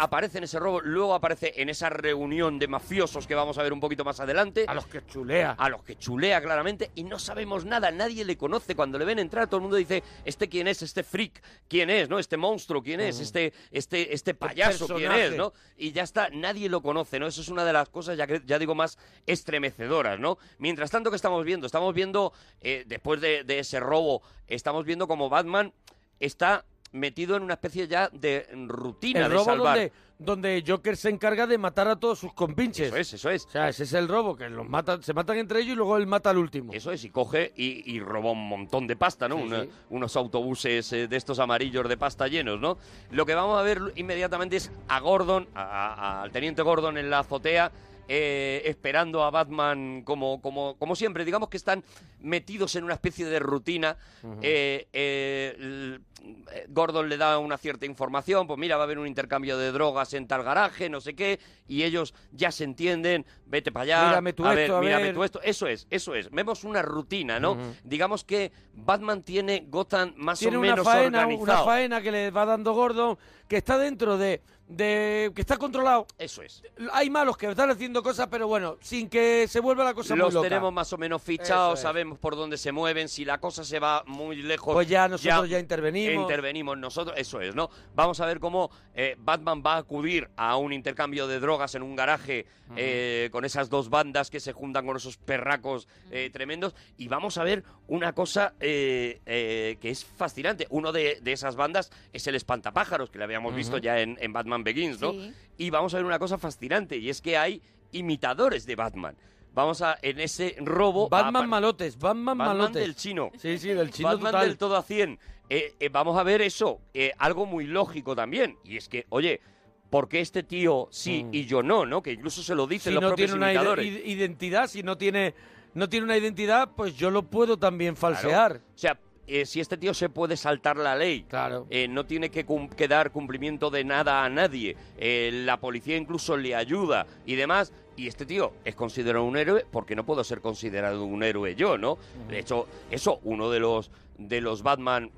aparece en ese robo, luego aparece en esa reunión de mafiosos que vamos a ver un poquito más adelante. A los que chulea. a los que chulea claramente y no sabemos nada, nadie le conoce. Cuando le ven entrar, todo el mundo dice, ¿este quién es? ¿Este freak? ¿Quién es? ¿No? ¿Este monstruo? ¿Quién es? ¿Este, este, este payaso? ¿Quién es? ¿No? Y ya está, nadie lo conoce, ¿no? Eso es una de las cosas, ya, ya digo, más estremecedoras, ¿no? Mientras tanto, ¿qué estamos viendo? Estamos viendo, eh, después de, de ese robo, estamos viendo como Batman está metido en una especie ya de rutina el de robo salvar. donde, donde Joker se encarga de matar a todos sus compinches. Eso es, eso es. O sea, ese es el robo, que los matan, se matan entre ellos y luego él mata al último. Eso es, y coge y, y roba un montón de pasta, ¿no? Sí, Una- sí. Unos autobuses eh, de estos amarillos de pasta llenos, ¿no? Lo que vamos a ver inmediatamente es a Gordon, a- a- al teniente Gordon en la azotea, eh, esperando a Batman como, como, como siempre. Digamos que están metidos en una especie de rutina. Eh, eh, eh, Gordon le da una cierta información, pues mira, va a haber un intercambio de drogas en tal garaje, no sé qué, y ellos ya se entienden, vete para allá, Mírame tú a esto, ver, a mírame ver. tú esto, eso es, eso es. Vemos una rutina, ¿no? Digamos que Batman tiene Gotham más Tiene o una menos faena, una organizado. faena que le va dando Gordon, que está dentro de, de que está controlado. Eso es. Hay malos que están haciendo cosas, pero bueno, sin que se vuelva la cosa muy Los loca. tenemos más o menos fichados, es. sabemos por dónde se mueven, si la cosa se va muy lejos. Pues ya nosotros ya intervenimos. Intervenimos nosotros, eso es, ¿no? Vamos a ver cómo eh, Batman va a acudir a un intercambio de drogas en un garaje eh, con esas dos bandas que se juntan con esos perracos eh, tremendos y vamos a ver una cosa eh, que es fascinante. Uno de, de esas bandas es el espantapájaros que le habíamos visto ya en, en Batman Begins, ¿no? Sí. Y vamos a ver una cosa fascinante y es que hay imitadores de Batman. Vamos a, en ese robo... Batman a- malotes, Batman, Batman malotes. del chino. Sí, sí, del chino Batman total. del todo a 100. Eh, eh, vamos a ver eso, eh, algo muy lógico también. Y es que, oye, ¿por qué este tío sí Mm. y yo no? ¿no? Que incluso se lo dicen si los no propios tiene una imitadores. id- identidad, si no tiene, no tiene una identidad, pues yo lo puedo también falsear. O sea, eh, si este tío se puede saltar la ley, Claro. eh, no tiene que, cum- que dar cumplimiento de nada a nadie, eh, la policía incluso le ayuda y demás, y este tío es considerado un héroe porque no puedo ser considerado un héroe yo, ¿no? De hecho, eso, uno de los, de los Batman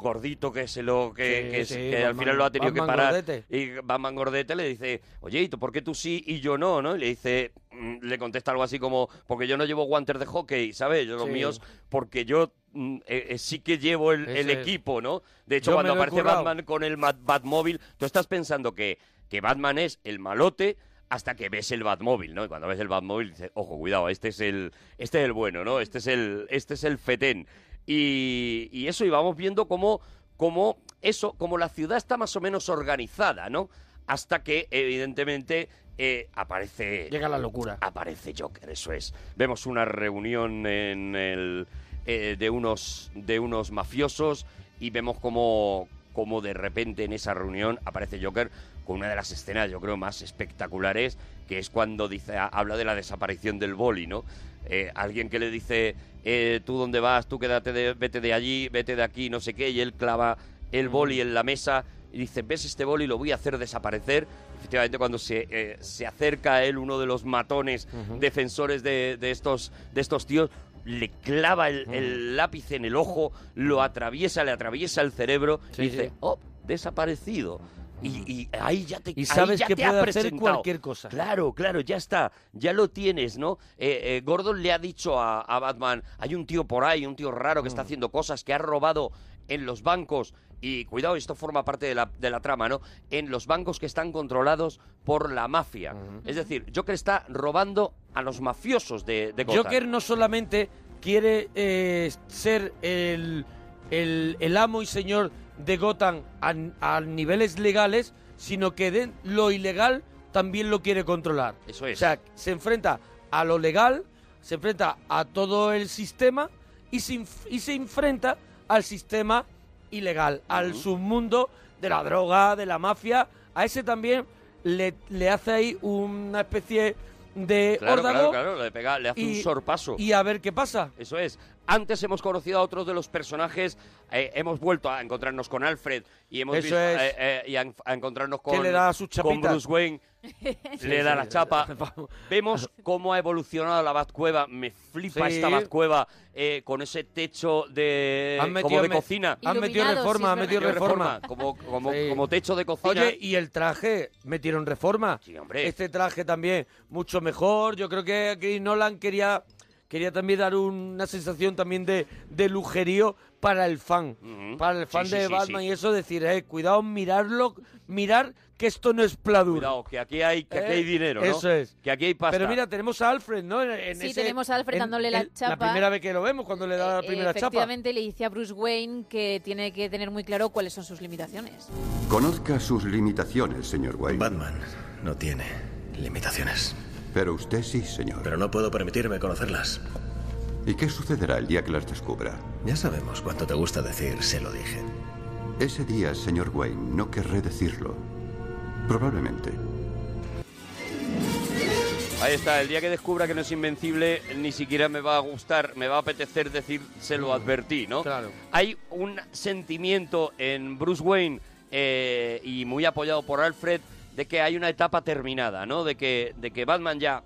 gordito que se lo que, Sí, que es- sí, que al final lo ha tenido que parar gordete. y Batman gordete le dice oye ¿y tú por qué tú sí y yo no no y le dice mm, le contesta algo así como porque yo no llevo guantes de hockey sabes yo los Sí. míos porque yo mm, eh, eh, sí que llevo el, equipo no de hecho Yo cuando aparece. Batman con el Bat- Batmóvil tú estás pensando que que Batman es el malote hasta que ves el Batmóvil, ¿no? Y cuando ves el Batmóvil dices, ojo, cuidado, este es el, este es el bueno, ¿no? Este es el, este es el fetén. Y, y eso, y vamos viendo cómo, cómo eso, como la ciudad está más o menos organizada, ¿no? Hasta que, evidentemente, eh, aparece... Llega la locura. Aparece Joker, eso es. Vemos una reunión en el, eh, de, unos, de unos mafiosos y vemos como, como de repente en esa reunión aparece Joker con una de las escenas, yo creo, más espectaculares, que es cuando dice, ha- habla de la desaparición del boli, ¿no? Eh, alguien que le dice, eh, tú dónde vas, tú quédate, de, vete de allí, vete de aquí, no sé qué, y él clava el boli en la mesa y dice, ves este boli, lo voy a hacer desaparecer. Efectivamente, cuando se, eh, se acerca a él uno de los matones defensores de, de estos, de estos tíos, le clava el, el lápiz en el ojo, lo atraviesa, le atraviesa el cerebro Sí, y dice, sí. oh, desaparecido. Y, y ahí ya te Y sabes ya que te puede hacer cualquier cosa. Claro, claro, ya está, ya lo tienes, ¿no? Eh, eh, Gordon le ha dicho a, a Batman, hay un tío por ahí, un tío raro que Mm. está haciendo cosas, que ha robado en los bancos, y cuidado, esto forma parte de la, de la trama, ¿no? En los bancos que están controlados por la mafia. Es decir, Joker está robando a los mafiosos de, de Gotham. Joker no solamente quiere eh, ser el, el- el amo y señor de Gotham a, a niveles legales, sino que de lo ilegal también lo quiere controlar. Eso es. O sea, se enfrenta a lo legal, se enfrenta a todo el sistema y se, inf- y se enfrenta al sistema ilegal, al submundo de la droga, de la mafia. A ese también le, le hace ahí una especie de Claro, órdago claro, claro, le, pega, le hace un sorpaso. y a ver qué pasa. Eso es. Antes hemos conocido a otros de los personajes, eh, hemos vuelto a encontrarnos con Alfred y hemos Eso visto es. eh, eh, y a, a encontrarnos con, le da sus con chapitas. Bruce Wayne, le da la chapa. Vemos cómo ha evolucionado la Batcueva. Me flipa Sí. esta Batcueva eh, con ese techo de Han metido- como de me- cocina. Han metido Iluminado, reforma, sí, han es metido reforma. como, como, Sí. como techo de cocina. Oye, y el traje, metieron reforma. Sí, hombre. Este traje también, mucho mejor. Yo creo que aquí Nolan quería, quería también dar una sensación también de, de lujerío para el fan. Para el fan Sí, de sí, Batman sí. y eso, decir, eh, cuidado, mirarlo, mirar que esto no es pladur. Cuidado, que aquí hay, que aquí Eh, hay dinero, ¿no? Eso es. Que aquí hay pasta. Pero mira, tenemos a Alfred, ¿no? En- en Sí, ese- tenemos a Alfred en- dándole la en- chapa. La primera vez que lo vemos, cuando le da la Eh, primera chapa. Efectivamente, le dice a Bruce Wayne que tiene que tener muy claro cuáles son sus limitaciones. Conozca sus limitaciones, señor Wayne. Batman no tiene limitaciones. Pero usted sí, señor. Pero no puedo permitirme conocerlas. ¿Y qué sucederá el día que las descubra? Ya sabemos cuánto te gusta decir, se lo dije. Ese día, señor Wayne, no querré decirlo. Probablemente. Ahí está, el día que descubra que no es invencible, ni siquiera me va a gustar, me va a apetecer decir, se lo advertí, ¿no? Claro. Hay un sentimiento en Bruce Wayne eh, y muy apoyado por Alfred de que hay una etapa terminada, ¿no? De que, de que Batman ya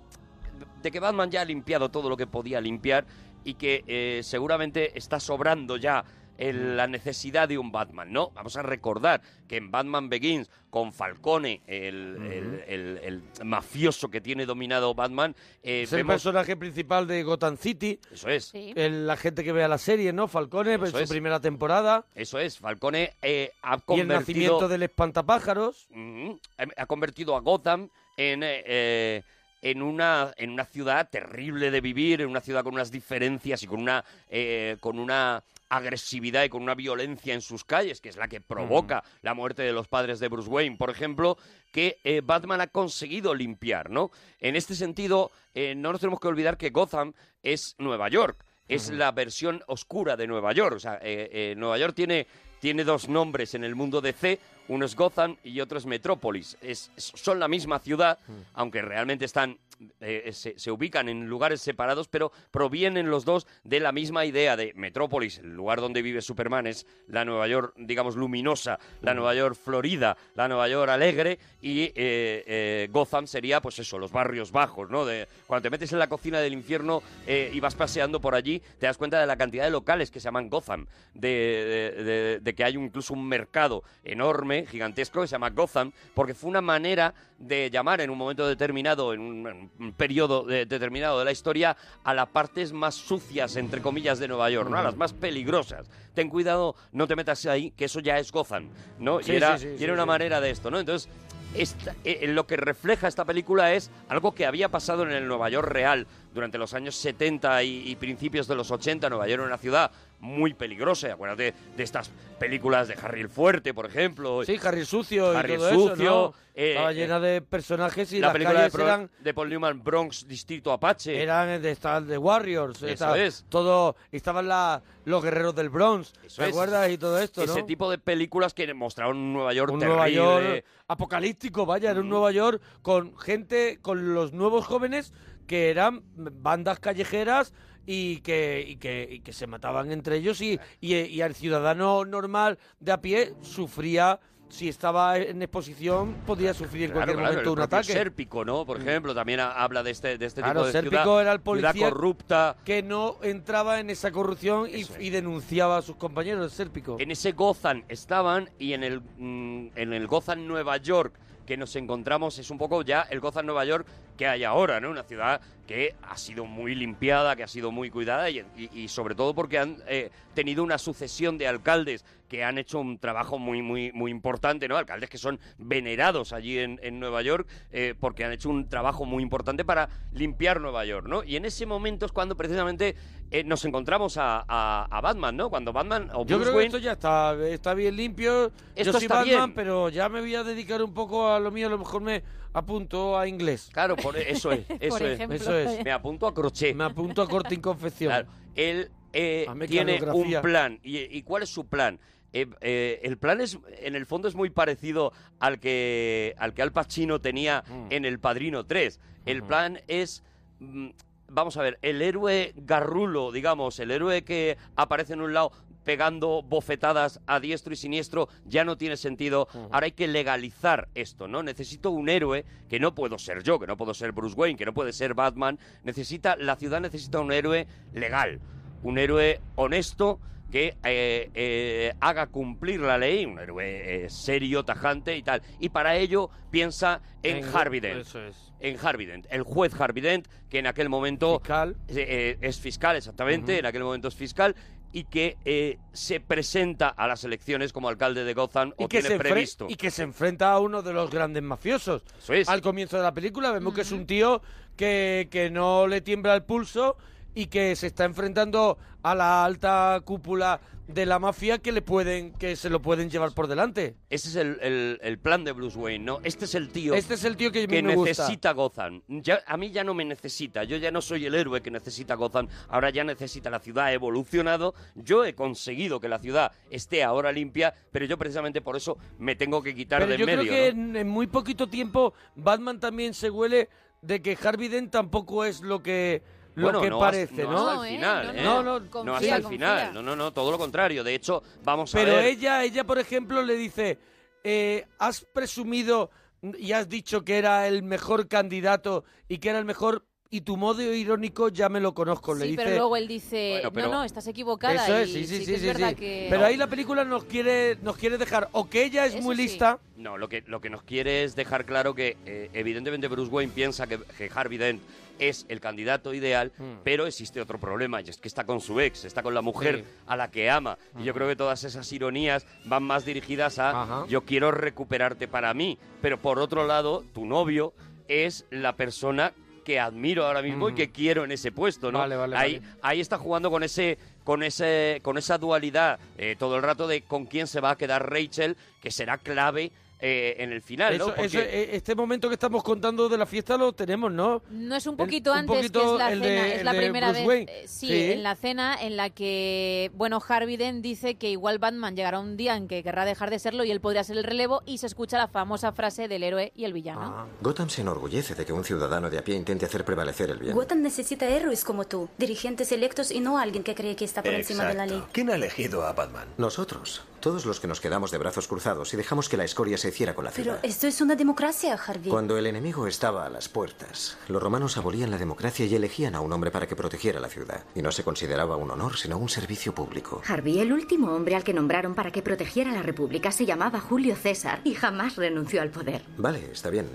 de que Batman ya ha limpiado todo lo que podía limpiar y que eh, seguramente está sobrando ya el- la necesidad de un Batman, ¿no? Vamos a recordar que en Batman Begins, con Falcone, el, el- el- el mafioso que tiene dominado Batman, eh, Es el personaje principal de Gotham City. Eso es. Sí. El- la gente que vea la serie, ¿no? Falcone, en su es. primera temporada. Eso es, Falcone eh, ha Y el convertido... nacimiento del espantapájaros. Ujú. Ha- ha convertido a Gotham en, eh, eh, en, una, en una ciudad terrible de vivir, en una ciudad con unas diferencias y con una, eh, con una agresividad y con una violencia en sus calles, que es la que provoca la muerte de los padres de Bruce Wayne, por ejemplo, que eh, Batman ha conseguido limpiar, ¿no? En este sentido, eh, no nos tenemos que olvidar que Gotham es Nueva York, es la versión oscura de Nueva York, o sea, eh, Nueva York tiene tiene dos nombres en el mundo DC, uno es Gotham y otro es Metrópolis. Es, son la misma ciudad, aunque realmente están eh, se, se ubican en lugares separados, pero provienen los dos de la misma idea de Metrópolis, el lugar donde vive Superman es la Nueva York, digamos, luminosa, la Nueva York florida, la Nueva York alegre, y eh, eh, Gotham sería, pues eso, los barrios bajos, ¿no? De, cuando te metes en la cocina del infierno eh, y vas paseando por allí, te das cuenta de la cantidad de locales que se llaman Gotham, de- de que hay incluso un mercado enorme, gigantesco, que se llama Gotham, porque fue una manera de llamar en un momento determinado, en un, periodo de- determinado de la historia, a las partes más sucias, entre comillas, de Nueva York, ¿no? A las más peligrosas. Ten cuidado, no te metas ahí, que eso ya es Gotham, ¿no? Sí, y era, sí, sí, y era una manera de esto, ¿no? Entonces, esta- eh, lo que refleja esta película es algo que había pasado en el Nueva York real durante los años 70 y, y principios de los 80. Nueva York era una ciudad muy peligrosa. Acuérdate de estas películas de Harry el Fuerte, por ejemplo. Sí, Harry Sucio y Harry el eso, Sucio, ¿no? eh, Estaba eh, llena de personajes y la las película de, Pro- eran, de Paul Newman, Bronx, Distrito Apache. eran de, estaban de Warriors. Eso es. Todo, estaban la- los guerreros del Bronx, Eso ¿te es. acuerdas? Y todo esto, Ese ¿no? tipo de películas que mostraron un Nueva York un terrible. Nueva York apocalíptico, vaya, era un Nueva York con gente, con los nuevos jóvenes que eran bandas callejeras y que, y que, y que se mataban entre ellos y, y, y al ciudadano normal de a pie sufría, si estaba en exposición, podía sufrir en Claro, cualquier claro, momento el un ataque. Sérpico, ¿no? Por ejemplo, también ha- habla de este, de este Claro, tipo de Sérpico ciudad, era el policía corrupta. que no entraba en esa corrupción y, denunciaba a sus compañeros, Sérpico. En ese Gotham estaban y en el, mm, en el Gotham Nueva York que nos encontramos es un poco ya el Gotham Nueva York que hay ahora, ¿no? Una ciudad que ha sido muy limpiada, que ha sido muy cuidada y, y- y sobre todo porque han eh, tenido una sucesión de alcaldes que han hecho un trabajo muy, muy, muy importante, ¿no? Alcaldes que son venerados allí en, en Nueva York eh, porque han hecho un trabajo muy importante para limpiar Nueva York, ¿no? Y en ese momento es cuando precisamente eh, nos encontramos a, a- a Batman, ¿no? Cuando Batman o Yo creo que Wayne esto ya está, está bien limpio. Esto Yo soy está Batman, bien. pero ya me voy a dedicar un poco a lo mío. A lo mejor me apunto a inglés. Claro, por eso es, eso es. ejemplo. Eso es. Me apunto a crochet. Me apunto a corte y confección. Claro, él eh, A tiene un plan. ¿Y, y cuál es su plan? Eh, eh, el plan es, en el fondo, es muy parecido al que al que Al Pacino tenía Mm. en El Padrino 3. El plan es, mm, vamos a ver, el héroe garrulo, digamos, el héroe que aparece en un lado pegando bofetadas a diestro y siniestro, ya no tiene sentido. Ahora hay que legalizar esto, ¿no? Necesito un héroe que no puedo ser yo, que no puedo ser Bruce Wayne, que no puede ser Batman. Necesita, la ciudad necesita un héroe legal, un héroe honesto que eh, eh, haga cumplir la ley, un héroe eh, serio, tajante y tal. Y para ello piensa en, Harvey Dent. Eso es. En Harvey Dent, el juez Harvey Dent, que en aquel momento Fiscal. es fiscal, exactamente, en aquel momento es fiscal, y que eh, se presenta a las elecciones como alcalde de Gotham Y o que, tiene se enfre- previsto. y que se enfrenta a uno de los grandes mafiosos. Eso es. Al comienzo de la película vemos que es un tío que, que no le tiembla el pulso y que se está enfrentando a la alta cúpula de la mafia que le pueden que se lo pueden llevar por delante. Ese es el, el- el plan de Bruce Wayne, ¿no? Este es el tío Este es el tío que, a mí que me gusta. necesita Gotham. Ya, a mí ya no me necesita. Yo ya no soy el héroe que necesita Gotham. Ahora ya necesita la ciudad. Ha evolucionado. Yo he conseguido que la ciudad esté ahora limpia, pero yo precisamente por eso me tengo que quitar Pero de en yo medio. creo que ¿no? en, en muy poquito tiempo Batman también se huele de que Harvey Dent tampoco es lo que lo Bueno, que no parece, ¿no? hasta No, el ¿eh? final, No, ¿eh? no, no, No confía, hasta el confía. final. No, no, no, todo lo contrario. De hecho, vamos a Pero ver. ella, ella por ejemplo, le dice, eh, has presumido y has dicho que era el mejor candidato y que era el mejor y tu modo irónico ya me lo conozco. le Sí, dice, pero luego él dice, Bueno, pero- no, no, estás equivocada. Eso es, y sí, sí, sí, es sí, sí. que... Pero ahí la película nos quiere, nos quiere dejar o que ella es Eso muy sí. lista, No, lo que, lo que nos quiere es dejar claro que eh, evidentemente Bruce Wayne piensa que, que Harvey Dent es el candidato ideal, Mm. pero existe otro problema, y es que está con su ex, está con la mujer Sí. a la que ama. Y yo creo que todas esas ironías van más dirigidas a Ajá. yo quiero recuperarte para mí, pero por otro lado, tu novio es la persona que admiro ahora mismo y Ujú. que quiero en ese puesto, ¿no? Vale, vale, ahí, vale. ahí está jugando con ese con ese con esa dualidad eh, todo el rato de con quién se va a quedar Rachel que será clave eh, en el final, ¿no? Eso- Porque- eso- eh, este momento que estamos contando de la fiesta lo tenemos, ¿no? No es un El- poquito un antes, poquito que es la cena, de- es la primera Bruce vez. Eh, sí, Sí. en la cena en la que, bueno, Harvey Dent dice que igual Batman llegará un día en que querrá dejar de serlo y él podría ser el relevo y se escucha la famosa frase del héroe y el villano. Ah. Gotham se enorgullece de que un ciudadano de a pie intente hacer prevalecer el bien. Gotham necesita héroes como tú, dirigentes electos y no alguien que cree que está por encima de la ley. ¿Quién ha elegido a Batman? Nosotros, todos los que nos quedamos de brazos cruzados y dejamos que la escoria se hiciera con la Pero ciudad. esto es una democracia, Harvey. Cuando el enemigo estaba a las puertas, los romanos abolían la democracia y elegían a un hombre para que protegiera la ciudad. Y no se consideraba un honor, sino un servicio público. Harvey, el último hombre al que nombraron para que protegiera la República, se llamaba Julio César y jamás renunció al poder. Vale, está bien.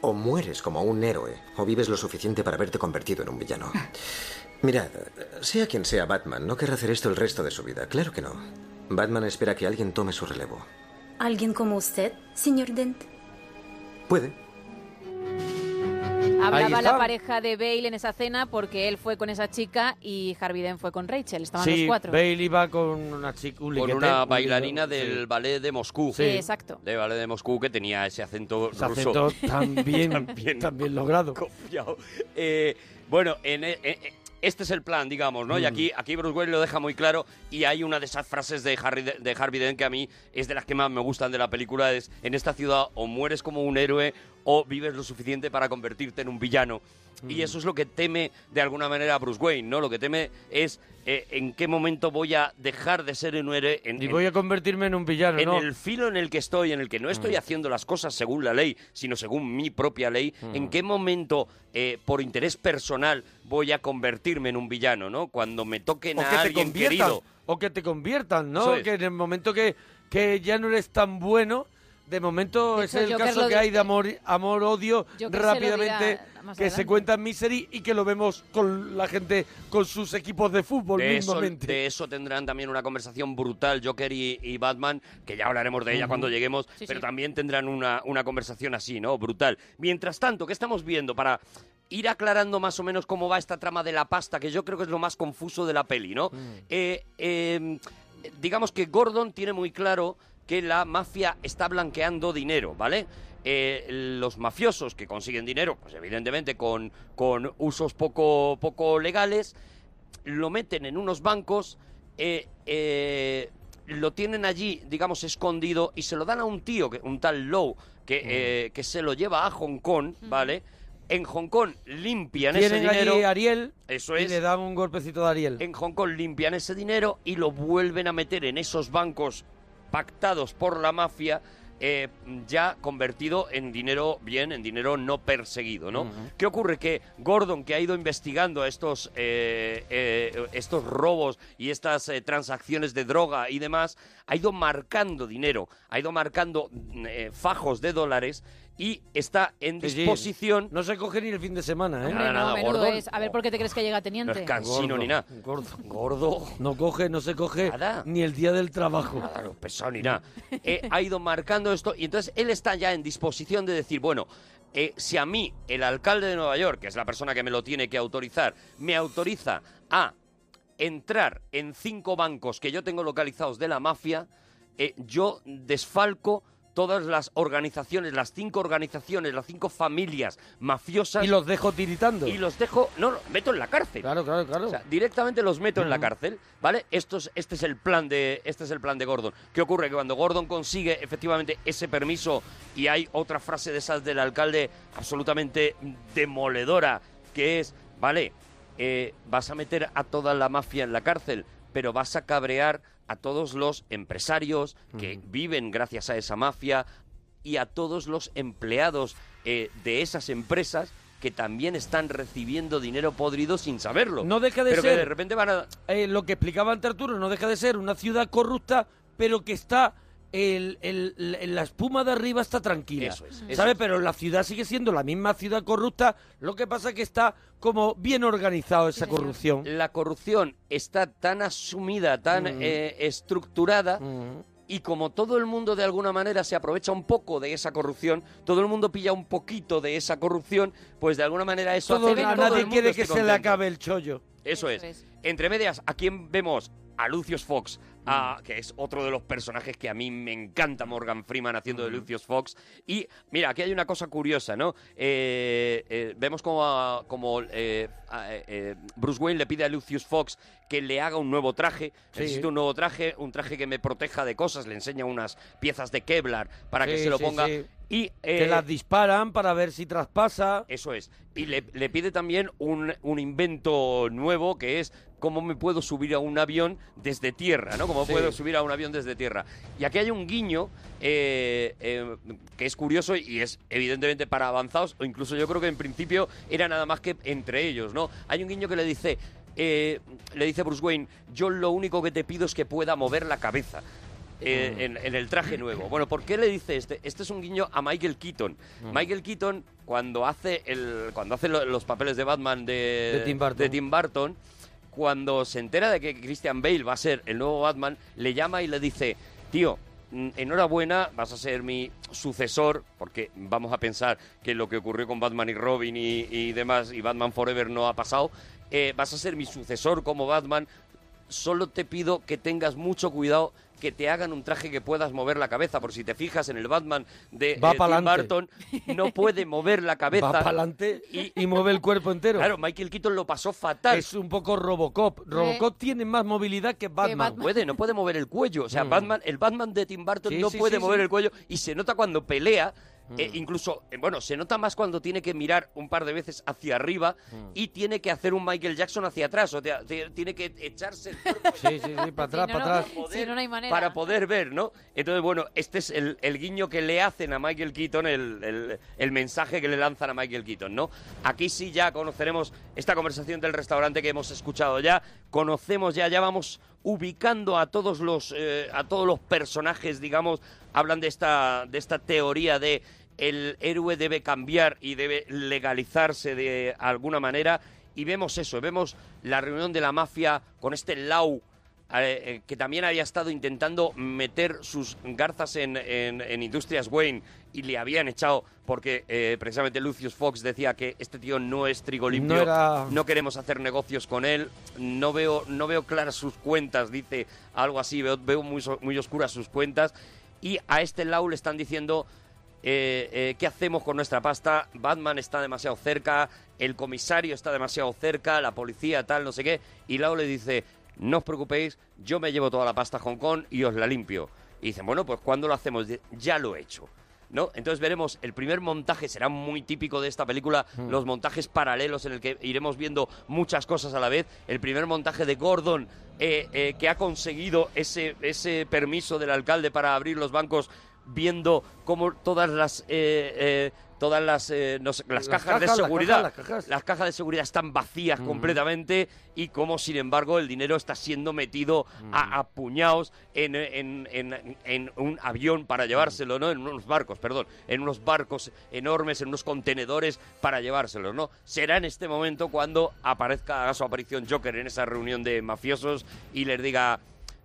O mueres como un héroe, o vives lo suficiente para haberte convertido en un villano. Mirad, sea quien sea Batman, no querrá hacer esto el resto de su vida. Claro que no. Batman espera que alguien tome su relevo. ¿Alguien como usted, señor Dent? Puede. Hablaba la pareja de Bale en esa cena porque él fue con esa chica y Harvey Dent fue con Rachel. Estaban sí, los cuatro. Bale iba con una chica, un con una un bailarina del sí. ballet de Moscú. Sí. exacto. De ballet de Moscú que tenía ese acento Ese ruso. acento tan bien, También. tan bien logrado. confiado. Eh, bueno, en, e- e- este es el plan, digamos, ¿no? Y Mm. aquí, aquí Bruce Wayne lo deja muy claro y hay una de esas frases de, Harry, de, de Harvey Dent que a mí es de las que más me gustan de la película, es en esta ciudad o mueres como un héroe o vives lo suficiente para convertirte en un villano. Y Mm. eso es lo que teme de alguna manera Bruce Wayne, ¿no? Lo que teme es eh, en qué momento voy a dejar de ser un héroe en, Y en- voy a convertirme en un villano, en ¿no? el filo en el que estoy, en el que no estoy Mm. haciendo las cosas según la ley, sino según mi propia ley, Mm. ¿en qué momento, eh, por interés personal, voy a convertirme en un villano, no? Cuando me toquen o a que te alguien conviertan, querido. o que te conviertan, ¿no? Es. Que en el momento que, que ya no eres tan bueno, de momento De es el Joker caso lo que hay de amor, amor odio Joker rápidamente que se cuenta en Misery y que lo vemos con la gente con sus equipos de fútbol De eso, mismamente. de eso tendrán también una conversación brutal Joker y, y Batman, que ya hablaremos de ella cuando lleguemos, Sí, pero sí. también tendrán una, una conversación así, ¿no? Brutal. Mientras tanto, ¿qué estamos viendo? Para ir aclarando más o menos cómo va esta trama de la pasta, que yo creo que es lo más confuso de la peli, ¿no? Eh, eh, digamos que Gordon tiene muy claro que la mafia está blanqueando dinero, ¿vale? Eh, los mafiosos que consiguen dinero, pues evidentemente con, con usos poco, poco legales, lo meten en unos bancos, eh, eh, lo tienen allí, digamos, escondido y se lo dan a un tío, un tal Lowe, que, que se lo lleva a Hong Kong, ¿vale? En Hong Kong limpian ese Tienen dinero. allí a Ariel Eso y es. le dan un golpecito de Ariel. En Hong Kong limpian ese dinero y lo vuelven a meter en esos bancos pactados por la mafia, eh, ya convertido en dinero bien, en dinero no perseguido, ¿no? ¿Qué ocurre? Que Gordon, que ha ido investigando estos, eh, eh, estos robos y estas transacciones de droga y demás, ha ido marcando dinero, ha ido marcando mm, fajos de dólares y está en Sí, disposición... No se coge ni el fin de semana, ¿eh? Hombre, Nada, no, Gordon. es. A ver por qué te crees que llega No teniente. es cansino Gordo, ni nada. Gordo. Gordo. No coge, no se coge Nada. ni el día del trabajo. Nada, no, pesado ni nada. Eh, ha ido marcando esto y entonces él está ya en disposición de decir, bueno, eh, si a mí el alcalde de Nueva York, que es la persona que me lo tiene que autorizar, me autoriza a entrar en cinco bancos que yo tengo localizados de la mafia, eh, yo desfalco todas las organizaciones, las cinco organizaciones, las cinco familias mafiosas Y los dejo tiritando. y los dejo, no, no, meto en la cárcel. Claro, claro, claro. O sea, directamente los meto en la cárcel, ¿vale? Esto es- este es el plan de este es el plan de Gordon. ¿Qué ocurre? Que cuando Gordon consigue efectivamente ese permiso y hay otra frase de esas del alcalde absolutamente demoledora que es, vale, eh, vas a meter a toda la mafia en la cárcel, pero vas a cabrear a todos los empresarios que viven gracias a esa mafia y a todos los empleados eh, de esas empresas que también están recibiendo dinero podrido sin saberlo. No deja de pero ser- que de repente van a... Eh, lo que explicaba ante Arturo no deja de ser una ciudad corrupta, pero que está el, el- el- la espuma de arriba está tranquila. Eso es, eso ¿Sabe? es. Pero la ciudad sigue siendo la misma ciudad corrupta, lo que pasa que está como bien organizado esa corrupción. La corrupción está tan asumida, tan Mm. eh, estructurada, Mm. y como todo el mundo de alguna manera se aprovecha un poco de esa corrupción, todo el mundo pilla un poquito de esa corrupción, pues de alguna manera eso Todo- hace que todo nadie mundo quiere que se le acabe el chollo. Eso, Eso es. es. Entre medias, ¿a quién vemos? A Lucius Fox, a- que es otro de los personajes que a mí me encanta Morgan Freeman haciendo de Lucius Fox. Y mira, aquí hay una cosa curiosa, ¿no? Eh, eh, vemos como, a- como eh, a- Bruce Wayne le pide a Lucius Fox que le haga un nuevo traje. Sí. Necesito un nuevo traje, un traje que me proteja de cosas. Le enseña unas piezas de Kevlar para que se lo ponga. sí. Y, que las disparan para ver si traspasa. Eso es. Y le, le pide también un, un invento nuevo que es cómo me puedo subir a un avión desde tierra, ¿no? Cómo Sí. puedo subir a un avión desde tierra. Y aquí hay un guiño eh, eh, que es curioso y es evidentemente para avanzados, o incluso yo creo que en principio era nada más que entre ellos, ¿no? Hay un guiño que le dice, eh, le dice Bruce Wayne, yo lo único que te pido es que pueda mover la cabeza. eh, en, en el traje nuevo. Bueno, ¿por qué le dice este? Este es un guiño a Michael Keaton. Michael Keaton, cuando hace el, cuando hace lo- los papeles de Batman de, De Tim Burton. de Tim Burton, cuando se entera de que Christian Bale va a ser el nuevo Batman, le llama y le dice, tío, enhorabuena, vas a ser mi sucesor, porque vamos a pensar que lo que ocurrió con Batman y Robin y, y demás, y Batman Forever no ha pasado, eh, vas a ser mi sucesor como Batman, solo te pido que tengas mucho cuidado que te hagan un traje que puedas mover la cabeza, por si te fijas en el Batman de Va eh, Tim. Burton, no puede mover la cabeza. Va para adelante y, mueve el cuerpo entero. Claro, Michael Keaton lo pasó fatal. Es un poco Robocop. Robocop tiene más movilidad que Batman. No puede, no puede mover el cuello. O sea, Mm. Batman, el Batman de Tim Burton Sí, no sí, puede sí, mover sí. el cuello y se nota cuando pelea. Mm. eh, incluso, eh, bueno, se nota más cuando tiene que mirar un par de veces hacia arriba Mm. y tiene que hacer un Michael Jackson hacia atrás. O sea, tiene que echarse el cuerpo Sí, sí, sí, para atrás, Si no, para no- atrás. si no, no hay manera. para poder ver, ¿no? Entonces, bueno, este es el, el guiño que le hacen a Michael Keaton, el, el- el mensaje que le lanzan a Michael Keaton, ¿no? Aquí sí ya conoceremos esta conversación del restaurante que hemos escuchado ya, conocemos ya, ya vamos ubicando a todos los, eh, a todos los personajes, digamos, hablan de esta, de esta teoría de el héroe debe cambiar y debe legalizarse de alguna manera, y vemos eso, vemos la reunión de la mafia con este Lau, eh, eh, que también había estado intentando meter sus garzas en, en- en Industrias Wayne y le habían echado porque eh, precisamente Lucius Fox decía que este tío no es trigo limpio, No era- no queremos hacer negocios con él, no veo, no veo claras sus cuentas, dice algo así, veo, veo muy, muy oscuras sus cuentas y a este Lau le están diciendo eh, eh, ¿qué hacemos con nuestra pasta? Batman está demasiado cerca, el comisario está demasiado cerca, la policía tal, no sé qué. Y Lau le dice, no os preocupéis, yo me llevo toda la pasta a Hong Kong y os la limpio. Y dicen, bueno, pues ¿cuándo lo hacemos? Ya lo he hecho. ¿No? Entonces veremos, el primer montaje será muy típico de esta película, Hmm. los montajes paralelos en el que iremos viendo muchas cosas a la vez. El primer montaje de Gordon, eh, eh, que ha conseguido ese, ese permiso del alcalde para abrir los bancos, viendo cómo todas las eh, eh, todas las, eh, no sé, las, Las cajas, de las seguridad cajas, las cajas. las cajas de seguridad están vacías completamente y cómo, sin embargo, el dinero está siendo metido a, a puñados en, en- en- en un avión para llevárselo, ¿no? En unos barcos, perdón, en unos barcos enormes, en unos contenedores para llevárselo, ¿no? Será en este momento cuando aparezca, haga su aparición Joker en esa reunión de mafiosos y les diga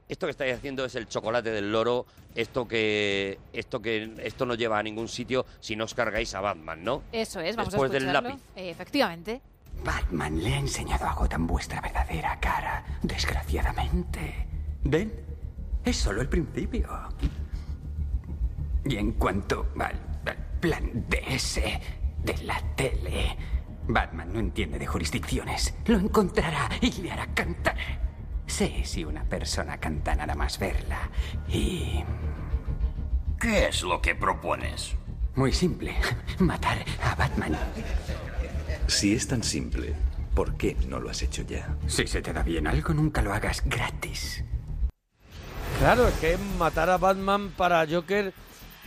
esto que estáis haciendo es el chocolate del loro, esto que esto que esto no lleva a ningún sitio si no os cargáis a Batman, ¿no? Eso es, vamos Después a del lápiz. Eh, efectivamente. Batman le ha enseñado a Gotham vuestra verdadera cara, desgraciadamente. ¿Ven? Es solo el principio. Y en cuanto al, al plan DS de la tele, Batman no entiende de jurisdicciones. Lo encontrará y le hará cantar. Sé si una persona canta nada más verla. Y... ¿Qué es lo que propones? Muy simple. Matar a Batman. Si es tan simple, ¿por qué no lo has hecho ya? Si se te da bien algo, nunca lo hagas gratis. Claro, es que matar a Batman para Joker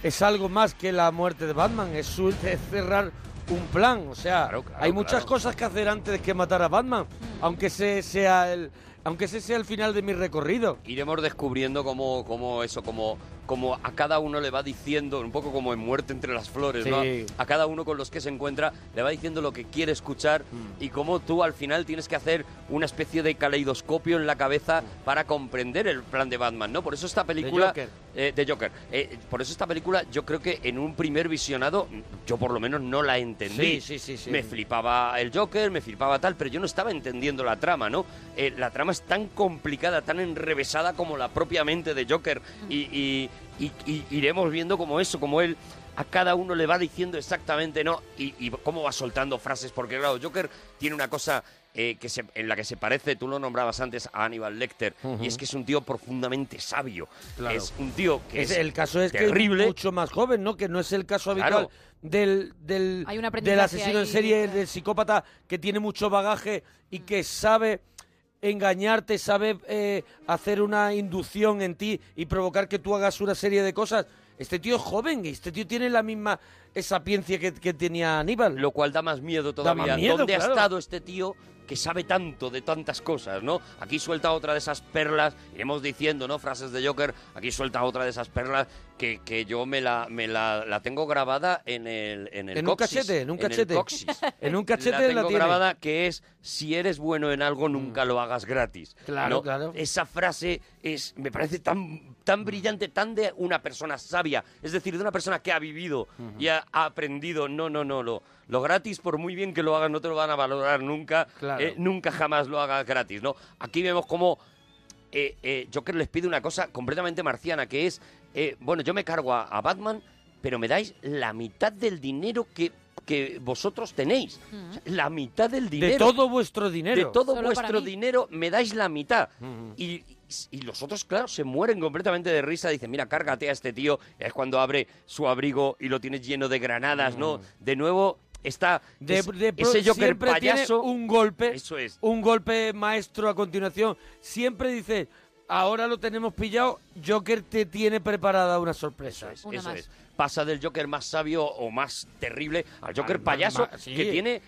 es algo más que la muerte de Batman, es, su- es cerrar un plan. O sea, hay muchas claro. cosas que hacer antes de que matar a Batman, aunque ese sea el, aunque ese sea el final de mi recorrido. iremos descubriendo cómo, cómo eso, cómo, como a cada uno le va diciendo, un poco como en Muerte entre las flores, ¿no? Sí. A cada uno con los que se encuentra le va diciendo lo que quiere escuchar Mm. y cómo tú al final tienes que hacer una especie de caleidoscopio en la cabeza para comprender el plan de Batman, ¿no? Por eso esta película... Joker. eh, de Joker. Eh, por eso esta película yo creo que en un primer visionado yo por lo menos no la entendí. Sí, sí, sí, sí. Me flipaba el Joker, me flipaba tal, pero yo no estaba entendiendo la trama, ¿no? Eh, la trama es tan complicada, tan enrevesada como la propia mente de Joker. Y, y- y- y iremos viendo como eso, como él a cada uno le va diciendo exactamente, ¿no? Y, y cómo va soltando frases, porque claro, Joker tiene una cosa eh, que se- en la que se parece, tú lo nombrabas antes, a Aníbal Lecter, y es que es un tío profundamente sabio. Claro. Es un tío que Es- es, el caso es terrible. que es mucho más joven, ¿no? Que no es el caso habitual Claro. del, del, del asesino en serie, del psicópata que tiene mucho bagaje y que sabe engañarte, sabe eh, hacer una inducción en ti y provocar que tú hagas una serie de cosas. Este tío es joven y este tío tiene la misma sapiencia que, que tenía Aníbal. Lo cual da más miedo Da más todavía. miedo, ¿Dónde claro. ha estado este tío que sabe tanto de tantas cosas, no? Aquí suelta otra de esas perlas, iremos diciendo, ¿no? Frases de Joker, aquí suelta otra de esas perlas que, que yo me la, me la, la tengo grabada en el En, el En un coxis, cachete, en un cachete. coxis. En un cachete la la tengo tiene. grabada que es si eres bueno en algo nunca lo hagas gratis. Claro, ¿no? claro. Esa frase es me parece tan tan brillante, tan de una persona sabia, es decir, de una persona que ha vivido y ha, ha aprendido. No, no, no, lo lo gratis por muy bien que lo hagas no te lo van a valorar nunca, Claro. eh, nunca jamás lo hagas gratis, ¿no? Aquí vemos como eh, eh, Joker les pide una cosa completamente marciana, que es, eh, bueno, yo me cargo a, a Batman, pero me dais la mitad del dinero que, que vosotros tenéis. O sea, la mitad del dinero. De todo vuestro dinero. De todo Solo vuestro dinero me dais la mitad. Y, y los otros, claro, se mueren completamente de risa. Dicen, mira, cárgate a este tío. Es cuando abre su abrigo y lo tienes lleno de granadas, ¿no? De nuevo está Mm. De, es- de pro- ese Joker siempre tiene payaso. un golpe, Eso es. un golpe maestro a continuación. Siempre dice, ahora lo tenemos pillado, Joker te tiene preparada una sorpresa. Eso es, eso es. Pasa del Joker más sabio o más terrible al Joker Al payaso más- sí. que tiene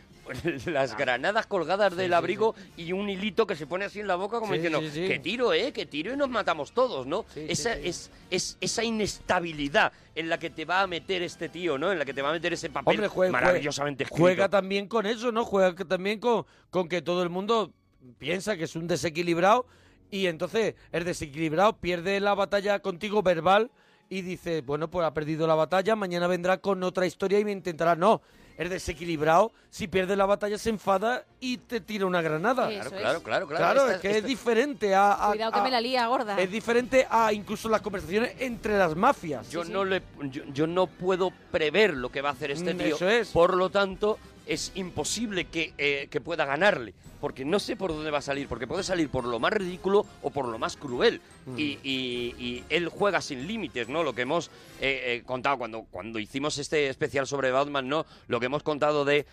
las granadas colgadas del sí, abrigo y un hilito que se pone así en la boca como diciendo que tiro, eh, que tiro y nos matamos todos, ¿no? Esa es es esa inestabilidad en la que te va a meter este tío, ¿no? En la que te va a meter ese papel Hombre, juega, maravillosamente escrito. juega también con eso, ¿no? Juega que- también con, con que todo el mundo piensa que es un desequilibrado y entonces el desequilibrado pierde la batalla contigo verbal y dice, bueno, pues ha perdido la batalla, mañana vendrá con otra historia y me intentará. No, el desequilibrado, si pierde la batalla, se enfada y te tira una granada. Claro, claro, claro, claro. Claro, Esta- es que esta- es diferente a, a- Cuidado que me la lía, gorda. es diferente a incluso las conversaciones entre las mafias. Yo no le yo, yo no puedo prever lo que va a hacer este Mm, tío. eso es. Por lo tanto, es imposible que, eh, que pueda ganarle. Porque no sé por dónde va a salir. Porque puede salir por lo más ridículo o por lo más cruel. Mm. Y, y- y él juega sin límites, ¿no? Lo que hemos eh, eh, contado cuando, cuando hicimos este especial sobre Batman, ¿no? Lo que hemos contado de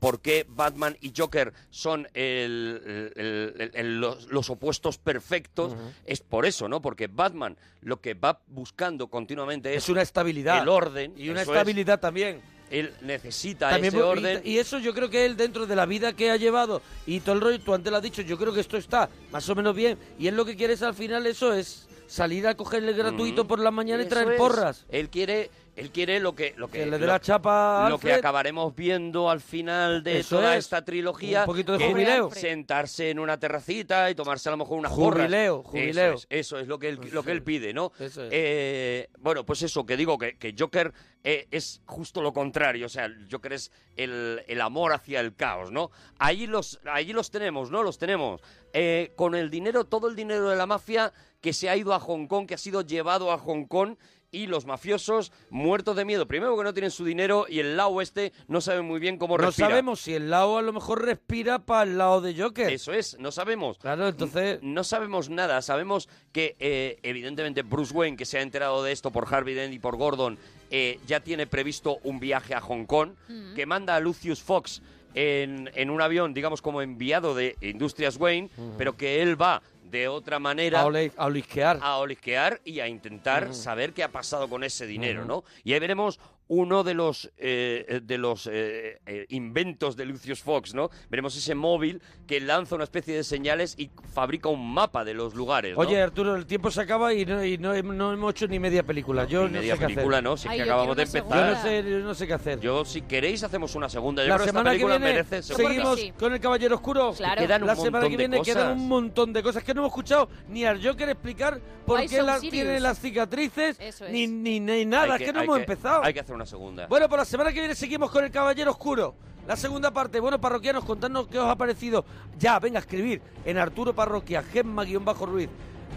por qué Batman y Joker son el- el- el- el- los, los opuestos perfectos. Es por eso, ¿no? Porque Batman lo que va buscando continuamente es Es una estabilidad. el orden Y una es. estabilidad también. Él necesita También, ese orden. Y, eso yo creo que él, dentro de la vida que ha llevado y todo el rollo, tú antes lo has dicho, yo creo que esto está más o menos bien. Y él lo que quiere es al final eso, es salir a cogerle gratuito Ujú. por la mañana y traer es. porras. Él quiere, él quiere lo que, lo que, Que le dé lo- la chapa a lo que acabaremos viendo al final de Eso toda es. esta trilogía. Un poquito de que jubileo. Sentarse en una terracita y tomarse a lo mejor unas Jubileo, porras. jubileo. Eso es, eso es lo que él, lo que él pide, ¿no? Eso es. Eh, bueno, pues eso, que digo que, que Joker eh, es justo lo contrario. O sea, Joker es el, el amor hacia el caos, ¿no? Allí los, allí los tenemos, ¿no? Los tenemos. Eh, con el dinero, todo el dinero de la mafia que se ha ido a Hong Kong, que ha sido llevado a Hong Kong. Y los mafiosos muertos de miedo. Primero que no tienen su dinero y el lado oeste no saben muy bien cómo No respira. sabemos si el lado a lo mejor respira para el lado de Joker. Eso es, no sabemos. Claro, entonces... No sabemos nada. Sabemos que, eh, evidentemente, Bruce Wayne, que se ha enterado de esto por Harvey Dent y por Gordon, eh, ya tiene previsto un viaje a Hong Kong, Mm. que manda a Lucius Fox en, en un avión, digamos, como enviado de Industrias Wayne, pero que él va de otra manera A, ole- a olisquear. a olisquear y a intentar Ujú. saber qué ha pasado con ese dinero. ¿no? Y ahí veremos uno de los eh, de los eh, eh, inventos de Lucius Fox, ¿no? Veremos ese móvil que lanza una especie de señales y fabrica un mapa de los lugares, ¿no? Oye, Arturo, el tiempo se acaba y no, y no, hem- no hemos hecho ni media película. Yo Ni no media sé película, hacer. ¿no? Si es Ay, que acabamos de empezar. Yo no sé, yo no sé qué hacer. Yo, si queréis, hacemos una segunda. Yo la creo que esta semana que película viene merece segunda. seguimos con el Caballero Oscuro. Claro. Quedan un la semana que viene quedan un montón de cosas que no hemos escuchado ni al Joker explicar por Why qué so la- serious? tiene las cicatrices ni, ni, ni nada. Hay es que no hemos empezado. Hay que hacer una segunda. Bueno, pues la semana que viene seguimos con el Caballero Oscuro. La segunda parte. Bueno, parroquianos, contadnos qué os ha parecido. Ya, venga, a escribir en Arturo Parroquia, Gemma-Ruiz,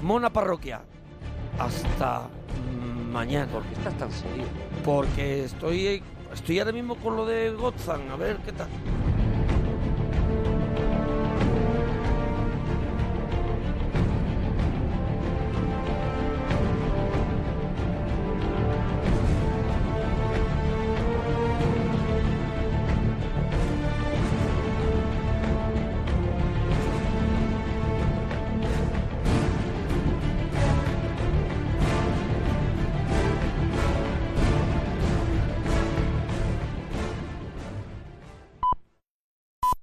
Mona Parroquia. Hasta mañana. ¿Por qué estás tan serio? Porque estoy, estoy ahora mismo con lo de Gotham. A ver qué tal.